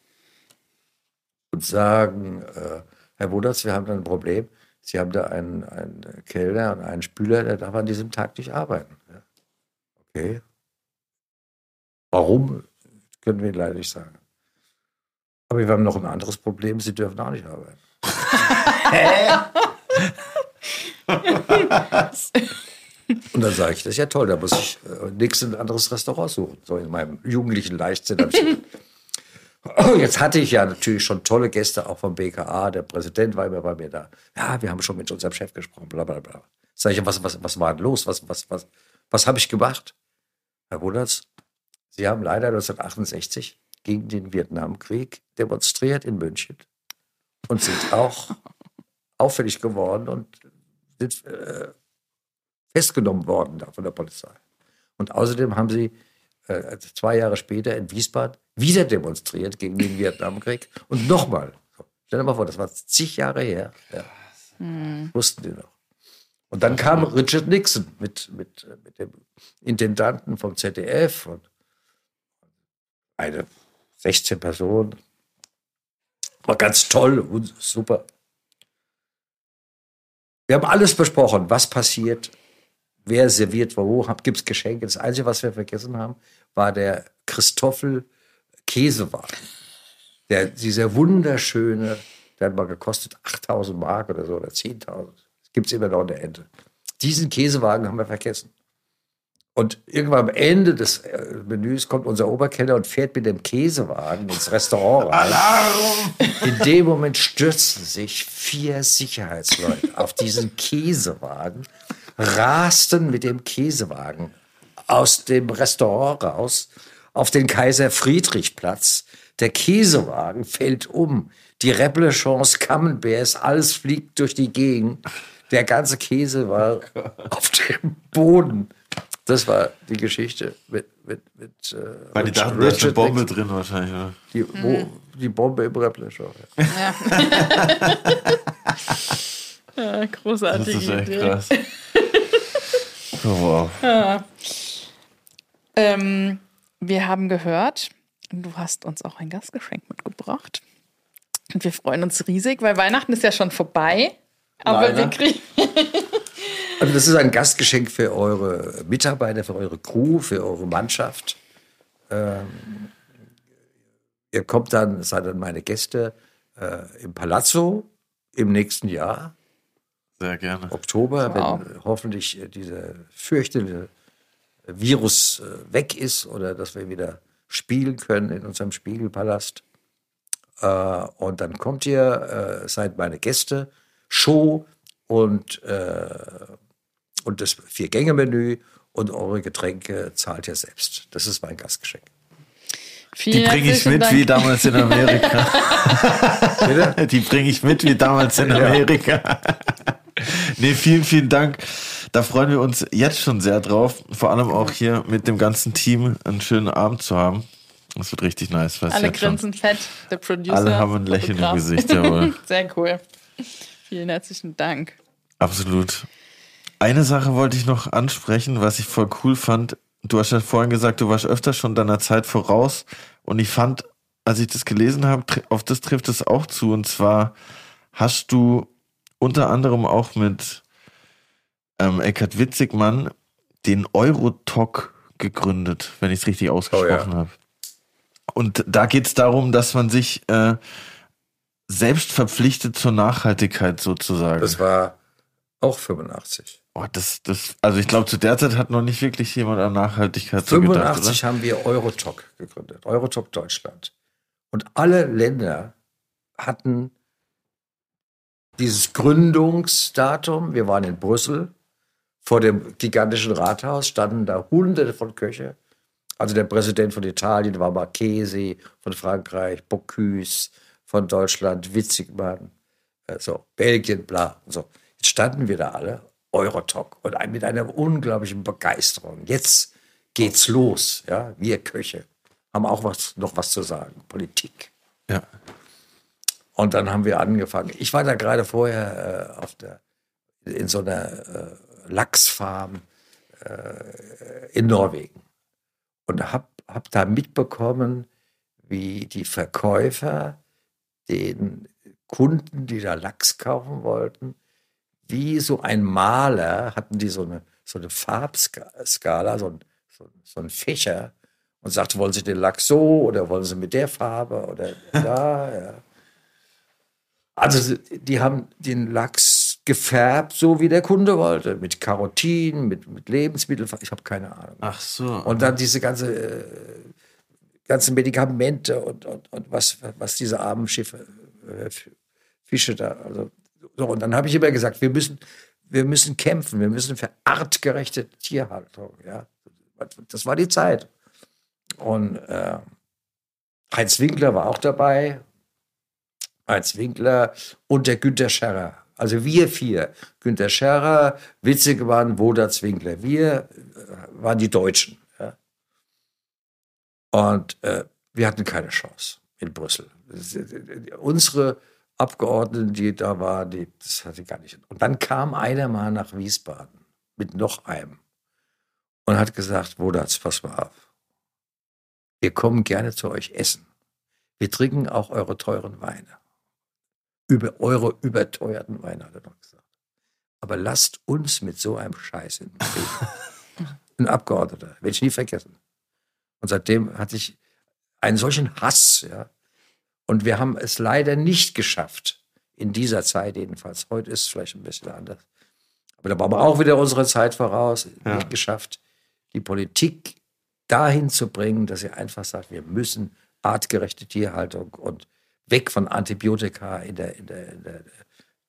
und sagen, äh, Herr Wundertz, wir haben da ein Problem. Sie haben da einen, einen Kellner und einen Spüler, der darf an diesem Tag nicht arbeiten. Ja. Okay. Warum? Können wir Ihnen leider nicht sagen. Aber wir haben noch ein anderes Problem, Sie dürfen auch nicht arbeiten. Und dann sage ich, das ist ja toll, da muss ich äh, nichts ein anderes Restaurant suchen. So in meinem jugendlichen Leichtsinn. ich. Oh, Jetzt hatte ich ja natürlich schon tolle Gäste, auch vom BKA. Der Präsident war immer bei mir da. Ja, wir haben schon mit unserem Chef gesprochen, bla bla bla. Sag ich, was, was, was war denn los? Was, was, was, was habe ich gemacht? Herr Wundertz, Sie haben leider 1968 gegen den Vietnamkrieg demonstriert in München und sind auch (laughs) auffällig geworden und sind äh, festgenommen worden da von der Polizei. Und außerdem haben sie äh, zwei Jahre später in Wiesbaden wieder demonstriert gegen den Vietnamkrieg und nochmal. Stell dir mal vor, das war zig Jahre her. Ja. Wussten die noch. Und dann kam Richard Nixon mit, mit, mit dem Intendanten vom ZDF und eine 16 Personen. War ganz toll und super. Wir haben alles besprochen, was passiert, wer serviert wo, gibt es Geschenke. Das Einzige, was wir vergessen haben, war der Christoffel Käsewagen. Der, dieser wunderschöne, der hat mal gekostet 8000 Mark oder so oder 10.000. Das gibt es immer noch in der Ente. Diesen Käsewagen haben wir vergessen. Und irgendwann am Ende des äh, Menüs kommt unser Oberkeller und fährt mit dem Käsewagen ins Restaurant rein. In dem Moment stürzen sich vier Sicherheitsleute auf diesen Käsewagen, rasten mit dem Käsewagen aus dem Restaurant raus auf den Kaiser-Friedrich-Platz. Der Käsewagen fällt um. Die Reblechance Camembert, alles fliegt durch die Gegend. Der ganze Käse war auf dem Boden. Das war die Geschichte mit, mit, mit äh, Weil die dachten, da ist eine Bombe Nixon. drin wahrscheinlich. Oder? Die, wo, die Bombe im Reblechance. Ja. Ja, (laughs) Das großartige ist echt Idee. krass. (laughs) Oh, wow. Ähm, wir haben gehört, du hast uns auch ein Gastgeschenk mitgebracht. Und wir freuen uns riesig, weil Weihnachten ist ja schon vorbei. Aber Leider. wir kriegen. (laughs) Also das ist ein Gastgeschenk für eure Mitarbeiter, für eure Crew, für eure Mannschaft. Ähm, ihr kommt dann, seid dann meine Gäste äh, im Palazzo im nächsten Jahr, Sehr gerne. Oktober, Wow. wenn hoffentlich äh, dieser fürchterliche Virus äh, weg ist oder dass wir wieder spielen können in unserem Spiegelpalast. Äh, und dann kommt ihr, äh, seid meine Gäste, Show und, äh, und das Vier-Gänge-Menü und eure Getränke zahlt ihr selbst. Das ist mein Gastgeschenk. Vielen Die bringe ich mit Dank. wie damals in Amerika. (laughs) Die bringe ich mit wie damals in Amerika. nee, vielen, vielen Dank. Da freuen wir uns jetzt schon sehr drauf. Vor allem auch hier mit dem ganzen Team einen schönen Abend zu haben. Das wird richtig nice. Alle grinsen fett, der Producer. Alle haben ein Lächeln im. Gesicht, jawohl. (laughs) Sehr cool. Vielen herzlichen Dank. Absolut. Eine Sache wollte ich noch ansprechen, was ich voll cool fand. du hast ja vorhin gesagt, du warst öfter schon deiner Zeit voraus. Und ich fand, als ich das gelesen habe, auf das trifft es auch zu. Und zwar hast du unter anderem auch mit ähm, Eckhard Witzigmann den Eurotalk gegründet, wenn ich es richtig ausgesprochen oh, ja. habe. Und da geht es darum, dass man sich äh, selbst verpflichtet zur Nachhaltigkeit sozusagen. Das war auch 85. Oh, das, das, also ich glaube, zu der Zeit hat noch nicht wirklich jemand an Nachhaltigkeit 85 gedacht, haben wir Eurotalk gegründet, Eurotalk Deutschland. Und alle Länder hatten dieses Gründungsdatum. Wir waren in Brüssel vor dem gigantischen Rathaus, standen da hunderte von Köche. Also der Präsident von Italien war Marchesi, von Frankreich, Bocuse, von Deutschland, Witzigmann, äh, so, Belgien, bla. So. Jetzt standen wir da alle, Eurotalk, und mit einer unglaublichen Begeisterung. Jetzt geht's los, ja, wir Köche haben auch was, noch was zu sagen, Politik. Ja. Und dann haben wir angefangen. Ich war da gerade vorher äh, auf der, in so einer äh, Lachsfarm äh, in Norwegen und habe hab da mitbekommen, wie die Verkäufer den Kunden, die da Lachs kaufen wollten, wie so ein Maler, hatten die so eine, so eine Farbskala, so ein, so, so ein Fächer und sagte, wollen Sie den Lachs so oder wollen Sie mit der Farbe oder (laughs) da, ja. Also die haben den Lachs gefärbt, so wie der Kunde wollte, mit Karotin, mit, mit Lebensmitteln. Ich habe keine Ahnung. Ach so. Und dann diese ganze, äh, ganzen Medikamente und, und, und was, was diese armen Schiffe, äh, Fische da. Also, so, und dann habe ich immer gesagt, wir müssen, wir müssen kämpfen, wir müssen für artgerechte Tierhaltung. Ja. Das war die Zeit. Und äh, Heinz Winkler war auch dabei, Heinz Winkler und der Günter Scherrer. Also wir vier. Günter Scherrer, Witzegemann, Wodatz Winkler. Wir äh, waren die Deutschen. Ja. Und äh, wir hatten keine Chance in Brüssel. Unsere Abgeordneten, die da waren, die, das hatte gar nicht. Und dann kam einer mal nach Wiesbaden mit noch einem und hat gesagt, Wodatz, pass mal auf. Wir kommen gerne zu euch essen. Wir trinken auch eure teuren Weine über eure überteuerten Weine, hat er noch gesagt. Aber lasst uns mit so einem Scheiß in (laughs) Ein Abgeordneter, werde ich nie vergessen. Und seitdem hatte ich einen solchen Hass, ja. Und wir haben es leider nicht geschafft, in dieser Zeit jedenfalls. Heute ist es vielleicht ein bisschen anders. Aber da waren wir auch wieder unsere Zeit voraus, ja. nicht geschafft, die Politik dahin zu bringen, dass sie einfach sagt, wir müssen artgerechte Tierhaltung und weg von Antibiotika in der, in der, in der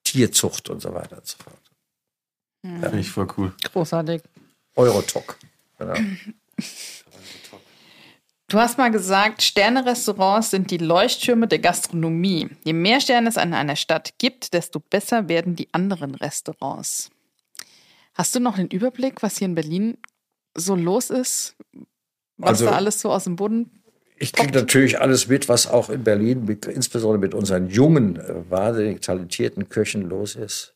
Tierzucht und so weiter und so fort. Ja. Finde ich voll cool. Großartig. Eurotalk. Genau. (clears throat) Du hast mal gesagt, Sterne-Restaurants sind die Leuchttürme der Gastronomie. Je mehr Sterne es an einer Stadt gibt, desto besser werden die anderen Restaurants. Hast du noch den Überblick, was hier in Berlin so los ist? Was also, da alles so aus dem Boden ich kriege natürlich alles mit, was auch in Berlin, mit, insbesondere mit unseren jungen, äh, wahnsinnig talentierten Köchen los ist.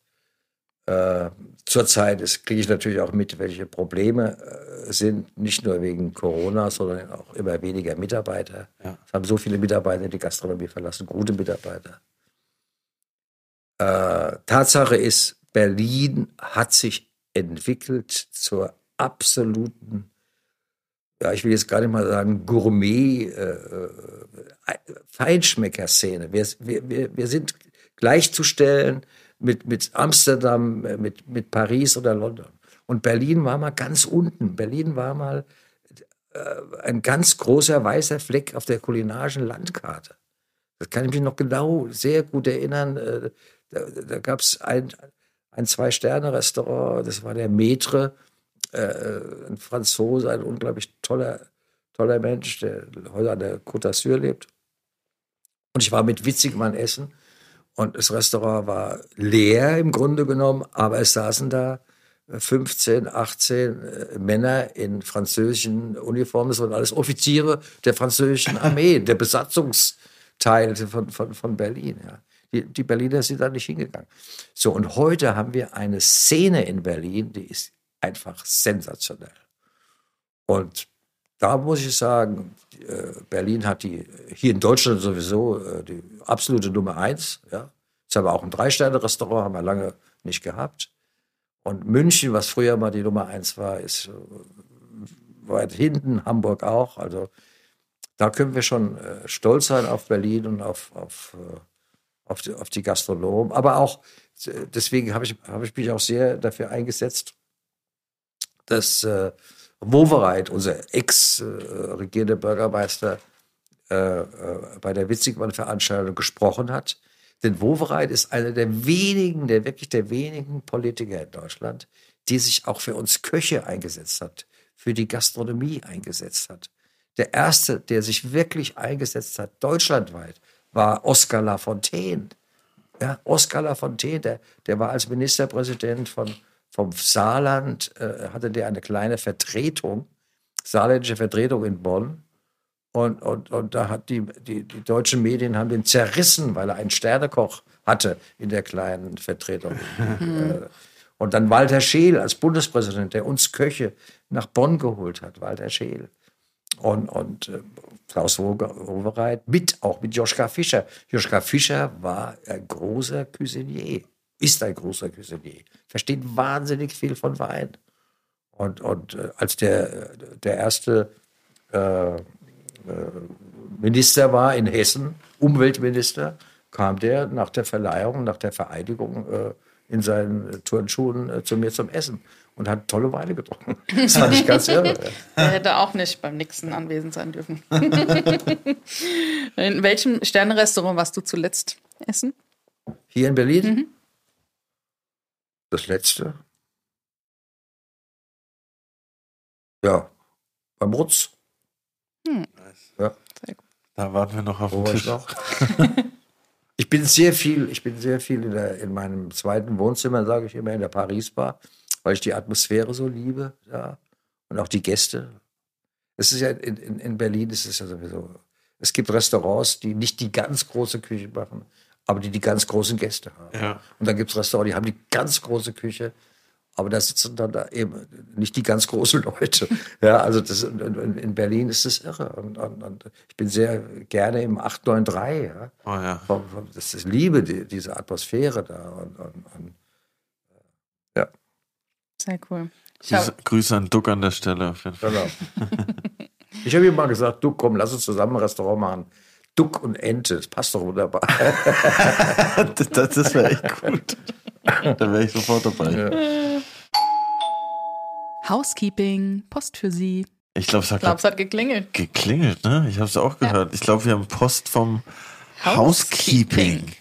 Äh, zurzeit kriege ich natürlich auch mit, welche Probleme äh, sind, nicht nur wegen Corona, sondern auch immer weniger Mitarbeiter. Ja. Es haben so viele Mitarbeiter die Gastronomie verlassen, gute Mitarbeiter. Äh, Tatsache ist, Berlin hat sich entwickelt zur absoluten ja, ich will jetzt gar nicht mal sagen Gourmet, äh, äh Feinschmecker-Szene. Wir, wir, wir sind gleichzustellen mit, mit Amsterdam, äh, mit, mit Paris oder London. Und Berlin war mal ganz unten. Berlin war mal äh, ein ganz großer weißer Fleck auf der kulinarischen Landkarte. Das kann ich mich noch genau sehr gut erinnern. Äh, da, da gab es ein, ein Zwei-Sterne-Restaurant, das war der Metre äh, ein Franzose, ein unglaublich toller, toller Mensch, der heute an der Côte d'Azur lebt. Und ich war mit Witzigmann essen und das Restaurant war leer im Grunde genommen, aber es saßen da 15, 18 äh, Männer in französischen Uniformen, das waren alles Offiziere der französischen (laughs) Armee, der Besatzungsteil von, von, von Berlin. Ja. Die, die Berliner sind da nicht hingegangen. So, und heute haben wir eine Szene in Berlin, die ist einfach sensationell. Und da muss ich sagen, äh, Berlin hat die, hier in Deutschland sowieso äh, die absolute Nummer eins. Ja. Ist aber auch ein Drei-Sterne-Restaurant, haben wir lange nicht gehabt. Und München, was früher mal die Nummer eins war, ist weit hinten, Hamburg auch. Also da können wir schon äh, stolz sein auf Berlin und auf, auf, auf, die, auf die Gastronomen. Aber auch, deswegen habe ich, hab ich mich auch sehr dafür eingesetzt, dass äh, Wovereit, unser ex-regierender Bürgermeister, äh, äh, bei der Witzigmann-Veranstaltung gesprochen hat. Denn Wovereit ist einer der wenigen, der wirklich der wenigen Politiker in Deutschland, die sich auch für uns Köche eingesetzt hat, für die Gastronomie eingesetzt hat. Der erste, der sich wirklich eingesetzt hat, deutschlandweit, war Oskar Lafontaine. Ja, Oskar Lafontaine, der, der war als Ministerpräsident von, vom Saarland, äh, hatte der eine kleine Vertretung, saarländische Vertretung in Bonn. Und, und, und da hat die, die, die deutschen Medien haben den zerrissen, weil er einen Sternekoch hatte in der kleinen Vertretung. (laughs) Äh, und dann Walter Scheel als Bundespräsident, der uns Köche nach Bonn geholt hat, Walter Scheel. Und, und äh, Klaus Wowereit mit, auch mit Joschka Fischer. Joschka Fischer war ein großer Cuisinier, ist ein großer Cuisinier, versteht wahnsinnig viel von Wein. Und, und äh, als der, der erste äh, Minister war in Hessen, Umweltminister, kam der nach der Verleihung, nach der Vereidigung äh, in seinen Turnschuhen äh, zu mir zum Essen und hat tolle Weine getrunken. (laughs) Das fand ich ganz irre. Er hätte auch nicht beim Nixon anwesend sein dürfen. (laughs) in welchem Sternenrestaurant warst du zuletzt essen? Hier in Berlin? Mhm. Das letzte? Ja, beim Rutz. Hm. Ja. Da warten wir noch auf den Tisch. Noch? (laughs) ich bin sehr viel, ich bin sehr viel in, der, in meinem zweiten Wohnzimmer, sage ich immer, in der Paris Bar, weil ich die Atmosphäre so liebe, ja. Und auch die Gäste. Es ist ja in, in, in Berlin ist es ja sowieso. Es gibt Restaurants, die nicht die ganz große Küche machen, aber die die ganz großen Gäste haben. Ja. Und dann gibt es Restaurants, die haben die ganz große Küche, aber da sitzen dann da eben nicht die ganz großen (laughs) Leute. Ja, also das, in Berlin ist das irre. Und, und, und ich bin sehr gerne im 893. Ja. Oh ja. Das ist Liebe, die, diese Atmosphäre da. Und, und, ja. Sehr cool. Grüße, Grüße an Duck an der Stelle. Auf jeden Fall. Genau. (laughs) ich habe ihm mal gesagt, Duck, komm, lass uns zusammen ein Restaurant machen. Duck und Ente, das passt doch wunderbar. (laughs) das das wäre echt gut. Da wäre ich sofort dabei. Ja. Housekeeping, Post für Sie. Ich glaube, es hat, glaub, es hat geklingelt. Geklingelt, ne? Ich habe es auch gehört. Ja. Ich glaube, wir haben Post vom Housekeeping. Housekeeping.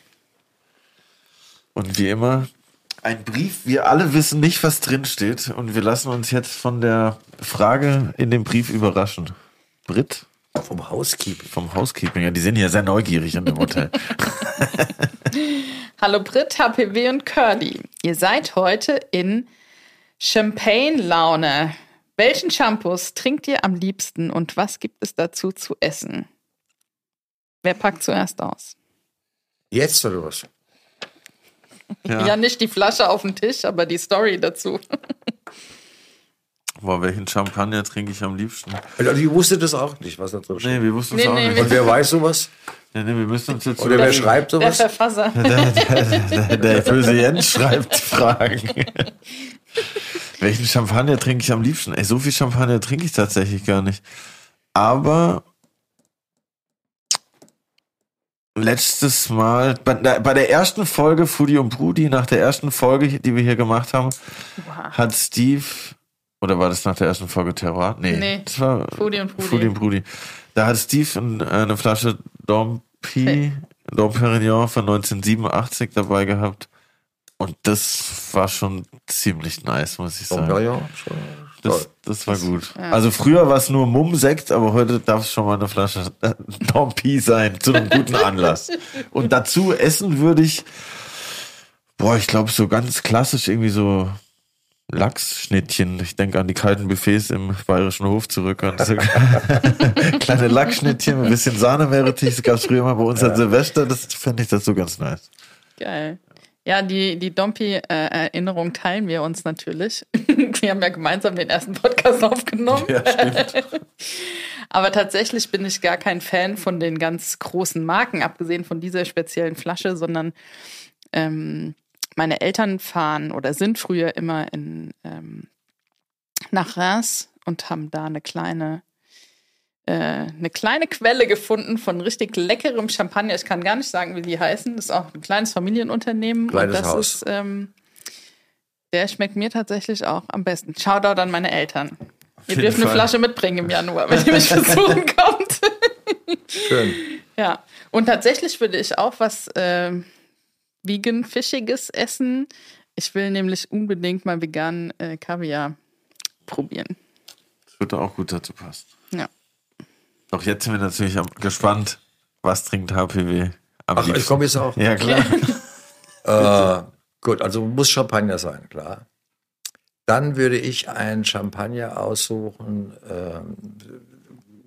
Und wie immer, ein Brief. Wir alle wissen nicht, was drin steht. Und wir lassen uns jetzt von der Frage in dem Brief überraschen. Brit? Vom Housekeeping. Vom Housekeeping. Ja, die sind ja sehr neugierig in dem Hotel. (laughs) Hallo Brit, HPW und Curly. Ihr seid heute in Champagne-Laune. Welchen Shampoos trinkt ihr am liebsten und was gibt es dazu zu essen? Wer packt zuerst aus? Jetzt oder was? Ja. ja, nicht die Flasche auf dem Tisch, aber die Story dazu. Boah, welchen Champagner trinke ich am liebsten? Also ich wusste das auch nicht, was da drin steht. Nee, wir wussten es nee, auch nee, nicht. Und wer weiß sowas? Ja, nee, wir müssen uns jetzt Oder wer schreibt sowas? Der Verfasser. (laughs) Der, der, der, der böse Jens schreibt Fragen. (laughs) welchen Champagner trinke ich am liebsten? Ey, so viel Champagner trinke ich tatsächlich gar nicht. Aber letztes Mal, bei, bei der ersten Folge Foodie und Brudi, nach der ersten Folge, die wir hier gemacht haben, wow. hat Steve oder war das nach der ersten Folge Terror? Nee, nee das war Foodie und Brudi. Foodie und Brudi. Da hat Steve eine Flasche Dompi, Dom Perignon von 1987 dabei gehabt. Und das war schon ziemlich nice, muss ich sagen. Ja, ja, schon. Das, das war gut. Ja. Also früher war es nur Mumm-Sekt, aber heute darf es schon mal eine Flasche Dompi sein, zu einem guten Anlass. Und dazu essen würde ich, boah, ich glaube so ganz klassisch irgendwie so Lachsschnittchen. Ich denke an die kalten Buffets im Bayerischen Hof zurück. Und so (laughs) kleine Lachsschnittchen ein bisschen Sahnemeerrettich. Das gab es früher mal bei uns ja. an Silvester. Das fände ich das so ganz nice. Geil. Ja, die, die Dompi-Erinnerung teilen wir uns natürlich. (laughs) Wir haben ja gemeinsam den ersten Podcast aufgenommen. Ja, stimmt. (laughs) Aber tatsächlich bin ich gar kein Fan von den ganz großen Marken, abgesehen von dieser speziellen Flasche, sondern ähm, meine Eltern fahren oder sind früher immer in, ähm, nach Reims und haben da eine kleine äh, eine kleine Quelle gefunden von richtig leckerem Champagner. Ich kann gar nicht sagen, wie die heißen. Das ist auch ein kleines Familienunternehmen. Kleines und das Haus. ist, ähm, der schmeckt mir tatsächlich auch am besten. Shoutout an meine Eltern. Ihr dürft eine Fall. Flasche mitbringen im Januar, wenn ihr mich (laughs) besuchen kommt. Schön. ja. Und tatsächlich würde ich auch was ähm, vegan-fischiges essen. Ich will nämlich unbedingt mal veganen äh, Kaviar probieren. Das würde auch gut dazu passen. Ja. Doch jetzt sind wir natürlich gespannt, was trinkt HPW am Ach, ich komme jetzt auch. Ja, klar. (laughs) Äh, gut, also muss Champagner sein, klar. Dann würde ich einen Champagner aussuchen. ähm,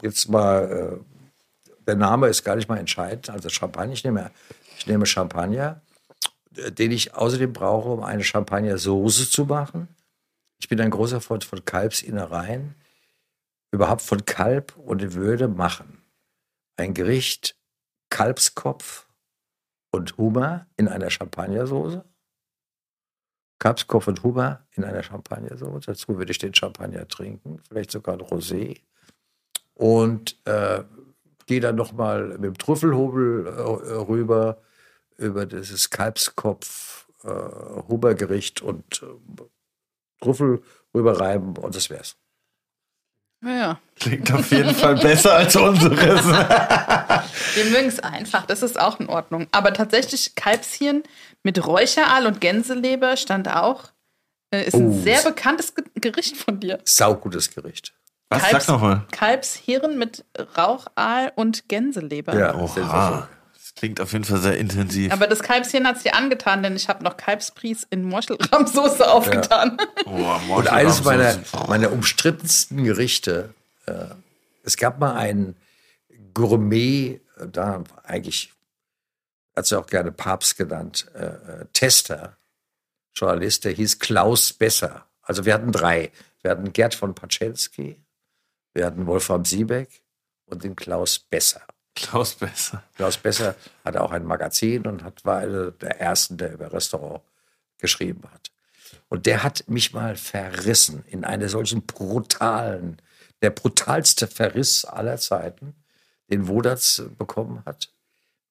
jetzt mal, äh, der Name ist gar nicht mal entscheidend. Also Champagner, ich nehme, ich nehme Champagner, den ich außerdem brauche, um eine Champagner-Soße zu machen. Ich bin ein großer Freund von Kalbsinnereien, überhaupt von Kalb und würde machen. Ein Gericht Kalbskopf und Hummer in einer Champagnersoße. Kalbskopf und Hummer in einer Champagnersoße. Dazu würde ich den Champagner trinken, vielleicht sogar ein Rosé. Und äh, gehe dann nochmal mit dem Trüffelhobel äh, rüber über dieses Kalbskopf äh, Hummergericht und äh, Trüffel rüberreiben und das wär's. Ja. Klingt auf jeden Fall besser als unseres. (laughs) Wir mögen es einfach, das ist auch in Ordnung. Aber tatsächlich Kalbshirn mit Räucheraal und Gänseleber stand auch. Äh, ist ein Oh. sehr bekanntes Ge Gericht von dir. Saugutes Gericht. Was? Kalbs- Sag nochmal. Kalbshirn mit Rauchaal und Gänseleber. Ja, Oha. Klingt auf jeden Fall sehr intensiv. Aber das Kalbshirn hat es dir angetan, denn ich habe noch Kalbspries in Mochelrahmsoße aufgetan. (laughs) Oh, Und eines meiner, meiner umstrittensten Gerichte, äh, es gab mal einen Gourmet, äh, da eigentlich, hat sie auch gerne Papst genannt, äh, äh, Tester, Journalist, der hieß Klaus Besser. Also wir hatten drei. Wir hatten Gerd von Paczensky, wir hatten Wolfram Siebeck und den Klaus Besser. Klaus besser. Klaus Besser hatte auch ein Magazin und hat, war einer der ersten, der über Restaurant geschrieben hat. Und der hat mich mal verrissen in einer solchen brutalen, der brutalste Verriss aller Zeiten, den Wodatz bekommen hat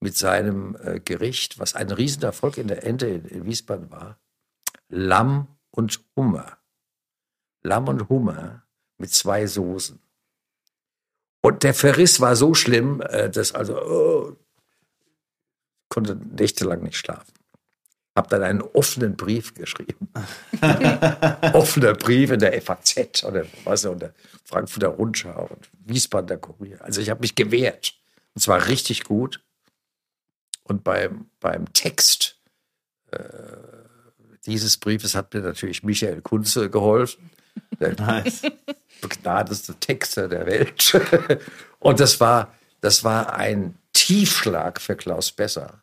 mit seinem äh, Gericht, was ein Riesenerfolg in der Ente in, in Wiesbaden war. Lamm und Hummer. Lamm und Hummer mit zwei Soßen. Und der Verriss war so schlimm, äh, dass also oh, konnte nächtelang nicht schlafen. Hab dann einen offenen Brief geschrieben. (laughs) Offener Brief in der FAZ oder was und der Frankfurter Rundschau und Wiesbadener Kurier. Also ich habe mich gewehrt. Und zwar richtig gut. Und beim, beim Text äh, dieses Briefes hat mir natürlich Michael Kunze geholfen. Nice. Begnadeste Texter der Welt. (laughs) Und das war, das war ein Tiefschlag für Klaus Besser.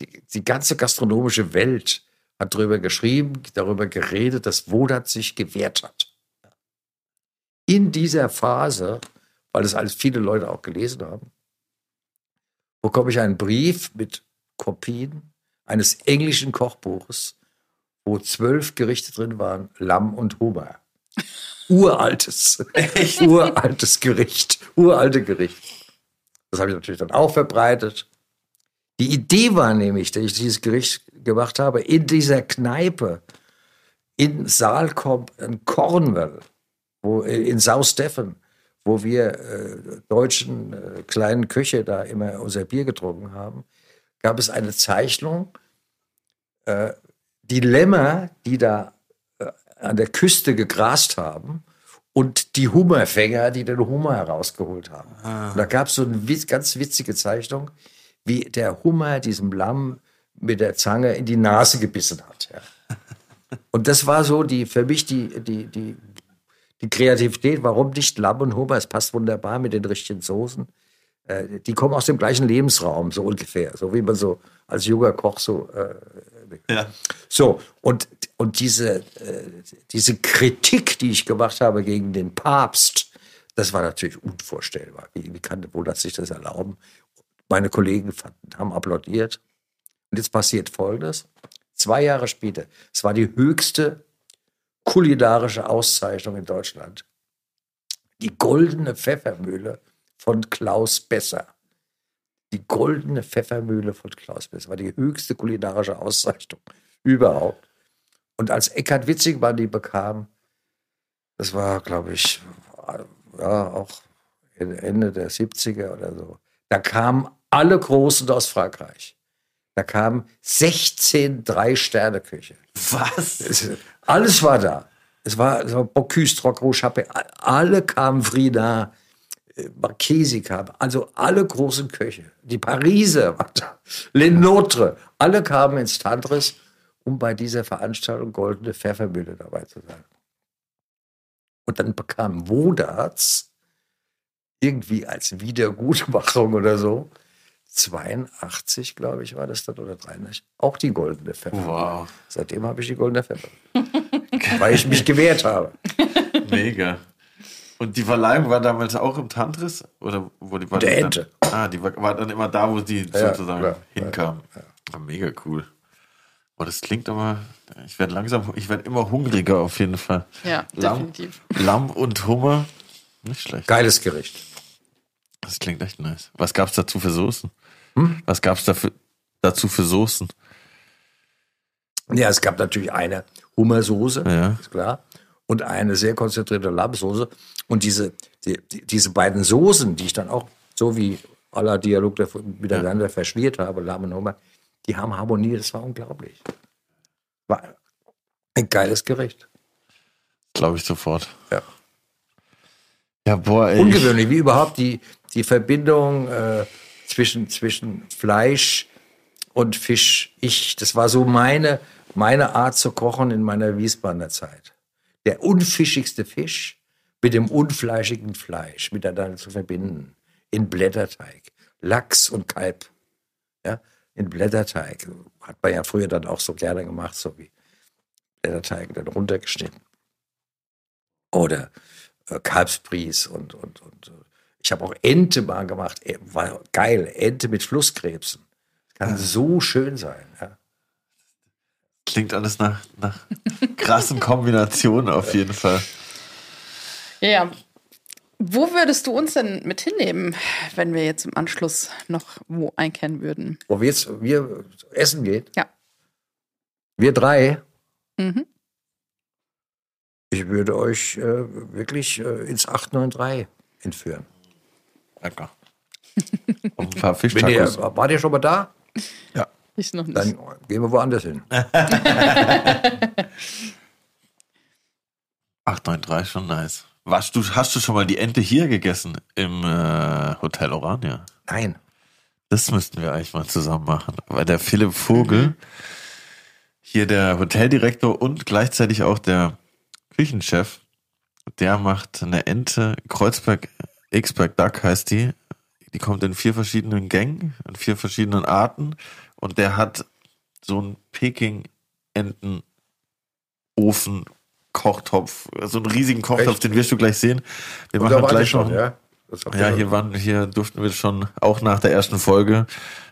Die, die ganze gastronomische Welt hat darüber geschrieben, darüber geredet, dass Wodat sich gewehrt hat. In dieser Phase, weil es alles viele Leute auch gelesen haben, bekomme ich einen Brief mit Kopien eines englischen Kochbuches, wo zwölf Gerichte drin waren, Lamm und Hummer. Uraltes, uraltes Gericht, uralte Gericht. Das habe ich natürlich dann auch verbreitet. Die Idee war nämlich, dass ich dieses Gericht gemacht habe, in dieser Kneipe in Saalkomp in Cornwall, wo, in South Stephen, wo wir äh, deutschen äh, kleinen Köche da immer unser Bier getrunken haben, gab es eine Zeichnung, äh, die Lämmer, die da an der Küste gegrast haben und die Hummerfänger, die den Hummer herausgeholt haben. Und da gab es so eine ganz witzige Zeichnung, wie der Hummer diesem Lamm mit der Zange in die Nase gebissen hat. Ja. (laughs) Und das war so die für mich die, die, die, die Kreativität, warum nicht Lamm und Hummer? Es passt wunderbar mit den richtigen Soßen. Äh, die kommen aus dem gleichen Lebensraum, so ungefähr. So wie man so als junger Koch so. Äh, Ja. so, und, und diese, äh, diese Kritik, die ich gemacht habe gegen den Papst, das war natürlich unvorstellbar. Wie, wie kann wohl das sich das erlauben? Meine Kollegen fanden, haben applaudiert. Und jetzt passiert Folgendes. Zwei Jahre später, es war die höchste kulinarische Auszeichnung in Deutschland. Die goldene Pfeffermühle von Klaus Besser. Die goldene Pfeffermühle von Klaus Besser war die höchste kulinarische Auszeichnung überhaupt. Und als Eckhard Witzigmann die bekam, das war, glaube ich, ja, auch Ende der 70er oder so, da kamen alle Großen aus Frankreich. Da kamen 16 Drei-Sterne-Küche. Was? Es- Alles war da. Es war, es war Bocuse, Trocro, Chappé, alle kamen Frida, äh, Marchesi kam, also alle großen Köche. Die Pariser (laughs) Lenotre, alle kamen ins Tantris, um bei dieser Veranstaltung Goldene Pfeffermühle dabei zu sein. Und dann bekam Wodarts irgendwie als Wiedergutmachung oder so, 82, glaube ich, war das dann, oder 83, auch die Goldene Pfeffermühle. Wow. Seitdem habe ich die goldene Pfeffer. (laughs) Weil ich mich gewehrt habe. Mega. Und die Verleihung war damals auch im Tantris? Oder wo die war Der Ente. Ah, die war, war dann immer da, wo die Ja, sozusagen klar. hinkam. Ah, mega cool. Oh, das klingt aber, ich werde langsam, ich werde immer hungriger auf jeden Fall. Ja, Lamm, definitiv. Lamm und Hummer, nicht schlecht. Geiles Gericht. Das klingt echt nice. Was gab's dazu für Soßen? Hm? Was gab's dafür, dazu für Soßen? Ja, es gab natürlich eine Hummersoße, Ja. ist klar, und eine sehr konzentrierte Lammsoße. Und diese, die, die, diese beiden Soßen, die ich dann auch so wie aller Dialog der- miteinander verschmiert habe, Lamm und Hummer, die haben harmoniert. Das war unglaublich. War ein geiles Gericht. Glaube ich sofort. Ja. Ja, boah, ey. ich- Ungewöhnlich, wie überhaupt die, die Verbindung äh, zwischen, zwischen Fleisch und Fisch. Ich, das war so meine, meine Art zu kochen in meiner Wiesbadener Zeit. Der unfischigste Fisch mit dem unfleischigen Fleisch miteinander zu verbinden. In Blätterteig. Lachs und Kalb. Ja, in Blätterteig. Hat man ja früher dann auch so gerne gemacht, so wie Blätterteig dann runtergeschnitten. Oder äh, Kalbsbries und, und, und äh, ich habe auch Ente mal gemacht. Äh, War geil. Ente mit Flusskrebsen. Kann so schön sein. Ja. Klingt alles nach, nach krassen Kombinationen auf jeden Fall. Ja. Wo würdest du uns denn mit hinnehmen, wenn wir jetzt im Anschluss noch wo einkehren würden? Wo wir jetzt wir essen gehen, Ja. wir drei, Mhm. ich würde euch äh, wirklich äh, ins 893 entführen. Lecker. (laughs) Und ein paar Wenn ihr, Fischtacos. wart ihr schon mal da? Ich noch nicht. Dann gehen wir woanders hin. (laughs) 893 schon nice. Warst du, hast du schon mal die Ente hier gegessen im äh, Hotel Orania? Nein. Das müssten wir eigentlich mal zusammen machen. Weil der Philipp Vogel, hier der Hoteldirektor und gleichzeitig auch der Küchenchef, der macht eine Ente, Kreuzberg X-Berg Duck heißt die. Die kommt in vier verschiedenen Gängen, in vier verschiedenen Arten. Und der hat so einen Peking-Enten-Ofen, Kochtopf, so einen riesigen Kochtopf, Echt? den wirst du gleich sehen. Wir Und machen da gleich noch schon, ja? Ja, hier waren, hier durften wir schon, auch nach der ersten Folge,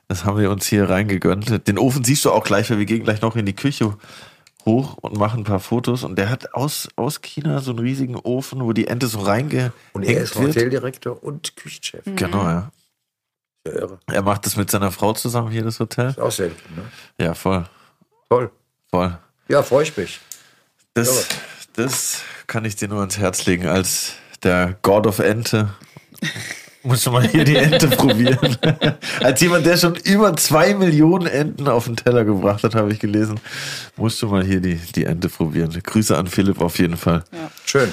das haben wir uns hier reingegönnt. Den Ofen siehst du auch gleich, weil wir gehen gleich noch in die Küche hoch und machen ein paar Fotos. Und der hat aus, aus China so einen riesigen Ofen, wo die Ente so reingehängt Und er ist. Hoteldirektor und Küchenchef. Genau, ja. Ja, irre. Er macht das mit seiner Frau zusammen hier, das Hotel. Ist auch selten, ne? Ja, voll, Toll. voll. Ja, freue ich mich. Das, das kann ich dir nur ans Herz legen, als der God of Ente. Muss schon mal hier die Ente probieren. (laughs) Als jemand, der schon über zwei Millionen Enten auf den Teller gebracht hat, habe ich gelesen, musst du mal hier die, die Ente probieren. Grüße an Philipp auf jeden Fall. Schön.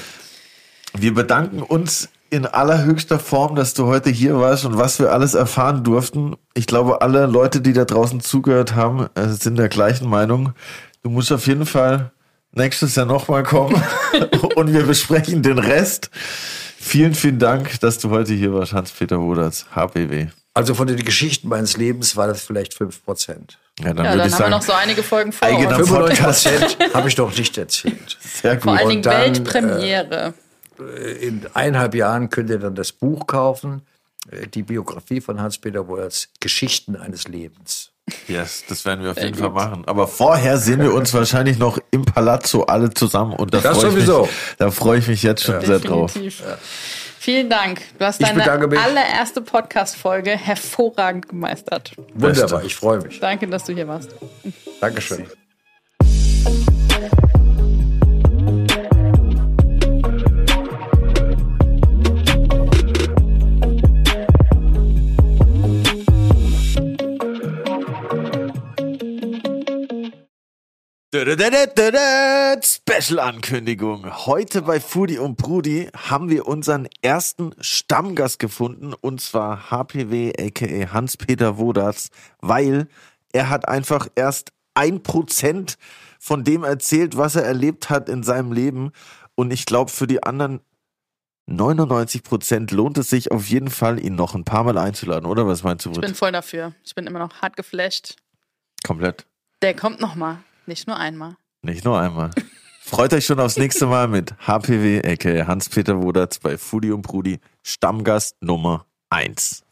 Wir bedanken uns in allerhöchster Form, dass du heute hier warst und was wir alles erfahren durften. Ich glaube, alle Leute, die da draußen zugehört haben, äh, sind der gleichen Meinung. Du musst auf jeden Fall nächstes Jahr nochmal kommen (laughs) und wir besprechen den Rest. Vielen, vielen Dank, dass du heute hier warst, Hans-Peter Woderts, HPW. Also von den Geschichten meines Lebens war das vielleicht 5 Prozent. Ja, dann Ja, würde dann ich haben sagen, wir noch so einige Folgen vor eigener uns. 95 Podcast. Prozent habe ich noch nicht erzählt. sehr gut. Vor allen Dingen dann, äh, Weltpremiere. In eineinhalb Jahren könnt ihr dann das Buch kaufen, äh, die Biografie von Hans-Peter Wollers, Geschichten eines Lebens. Yes, das werden wir auf jeden Fall machen. Aber vorher sehen wir uns wahrscheinlich noch im Palazzo alle zusammen und da Das freue ich mich, sowieso. da freue ich mich jetzt schon sehr drauf. Definitiv. Vielen Dank. Du hast Ich deine mich. allererste Podcast-Folge hervorragend gemeistert. Wunderbar, ich freue mich. Danke, dass du hier warst. Dankeschön. Special-Ankündigung. Heute bei Foodie und Brudi haben wir unseren ersten Stammgast gefunden und zwar HPW aka Hans-Peter Wodatz, weil er hat einfach erst ein Prozent von dem erzählt, was er erlebt hat in seinem Leben und ich glaube für die anderen 99 Prozent lohnt es sich auf jeden Fall, ihn noch ein paar Mal einzuladen, oder was meinst du? Ich bin voll dafür. Ich bin immer noch hart geflasht. Komplett. Der kommt noch mal, nicht nur einmal. Nicht nur einmal. Freut euch schon aufs nächste Mal mit HPW, aka Hans-Peter Wodatz bei Foodie und Brudi, Stammgast Nummer 1.